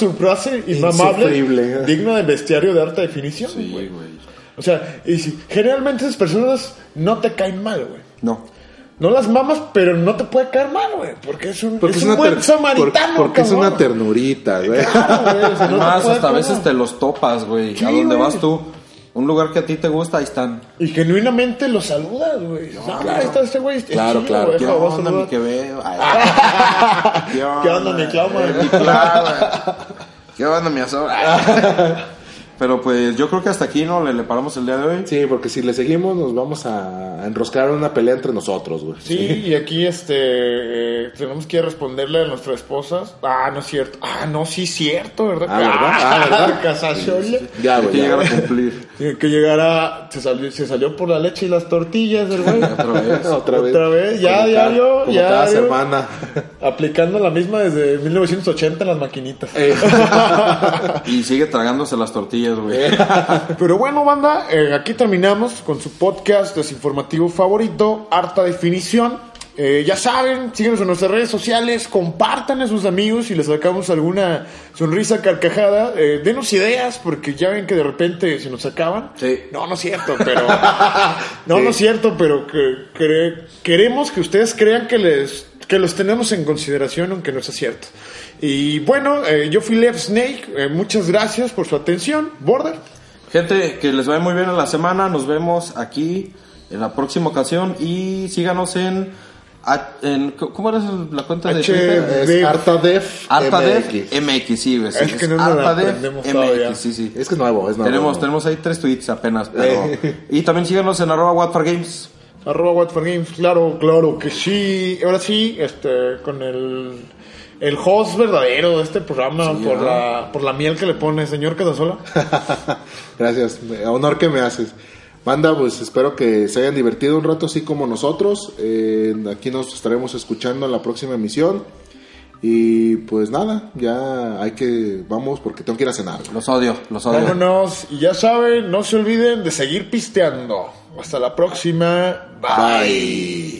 inmamable, Insufrible. digno del bestiario de alta definición, Sí, güey. güey. O sea, y si, generalmente esas personas no te caen mal, güey. No. No las mamas, pero no te puede caer mal, güey. Porque es un, Porque es es, un una buen samaritano, por- porque es una ternurita, güey. Claro, güey, o sea, no te Más, puede hasta a veces te los topas, güey. Sí, a güey. vas tú. Un lugar que a ti te gusta, ahí están. Y genuinamente lo saludas, güey. Ah, ahí está este güey. Claro, chido, claro. güey, ¿Qué a onda, mi que veo? ¿Qué onda, mi clama? Mi clama. ¿Qué onda, mi azor? Pero pues yo creo que hasta aquí no le, le paramos el día de hoy. Sí, porque si le seguimos nos vamos a enroscar en una pelea entre nosotros, güey. Sí, y aquí este eh, tenemos que responderle a nuestras esposas. Ah, no es cierto. Ah, no, sí es cierto, ¿verdad? Ah, ¿verdad? Ah, ¿verdad? Casación. Ya, Hay güey. que ya, llegar a cumplir. Tiene que llegar a. Se salió, se salió por la leche y las tortillas del güey. Otra vez. Otra vez. Otra vez, ya Como diario, cada- como ya cada diario. semana. Aplicando la misma desde 1980 en las maquinitas. Eh, Y sigue tragándose las tortillas, güey. Pero bueno, banda, eh, aquí terminamos con su podcast desinformativo favorito, Harta Definición. Eh, ya saben, síguenos en nuestras redes sociales, compartan a sus amigos si les sacamos alguna sonrisa carcajada. Eh, denos ideas, porque ya ven que de repente se nos acaban. Sí. No, no es cierto, pero. no, no es cierto, pero que, que- queremos que ustedes crean que les que los tenemos en consideración, aunque no sea cierto. Y bueno, eh, yo fui Lev Snake. muchas gracias por su atención. Border. Gente, que les vaya muy bien en la semana. Nos vemos aquí en la próxima ocasión. Y síganos en. En ¿Cómo era la cuenta de Twitter? Artadef Artadef MX. Sí, güey. Es que no. MX, sí, sí. Es que es nuevo, es nuevo. Tenemos, tenemos ahí tres tweets apenas, pero... y también síganos en arroba What for Games. Arroba What for Games, claro, claro que sí. Ahora sí, este, con el, el host verdadero de este programa, Sí, por, la, por la miel que le pone, señor Casasola. Gracias, honor que me haces. Banda, pues espero que se hayan divertido un rato así como nosotros. Eh, aquí nos estaremos escuchando en la próxima emisión. Y pues nada, ya hay que, vamos porque tengo que ir a cenar. Los odio, los odio. Vámonos. Y ya saben, no se olviden de seguir pisteando. Hasta la próxima. Bye.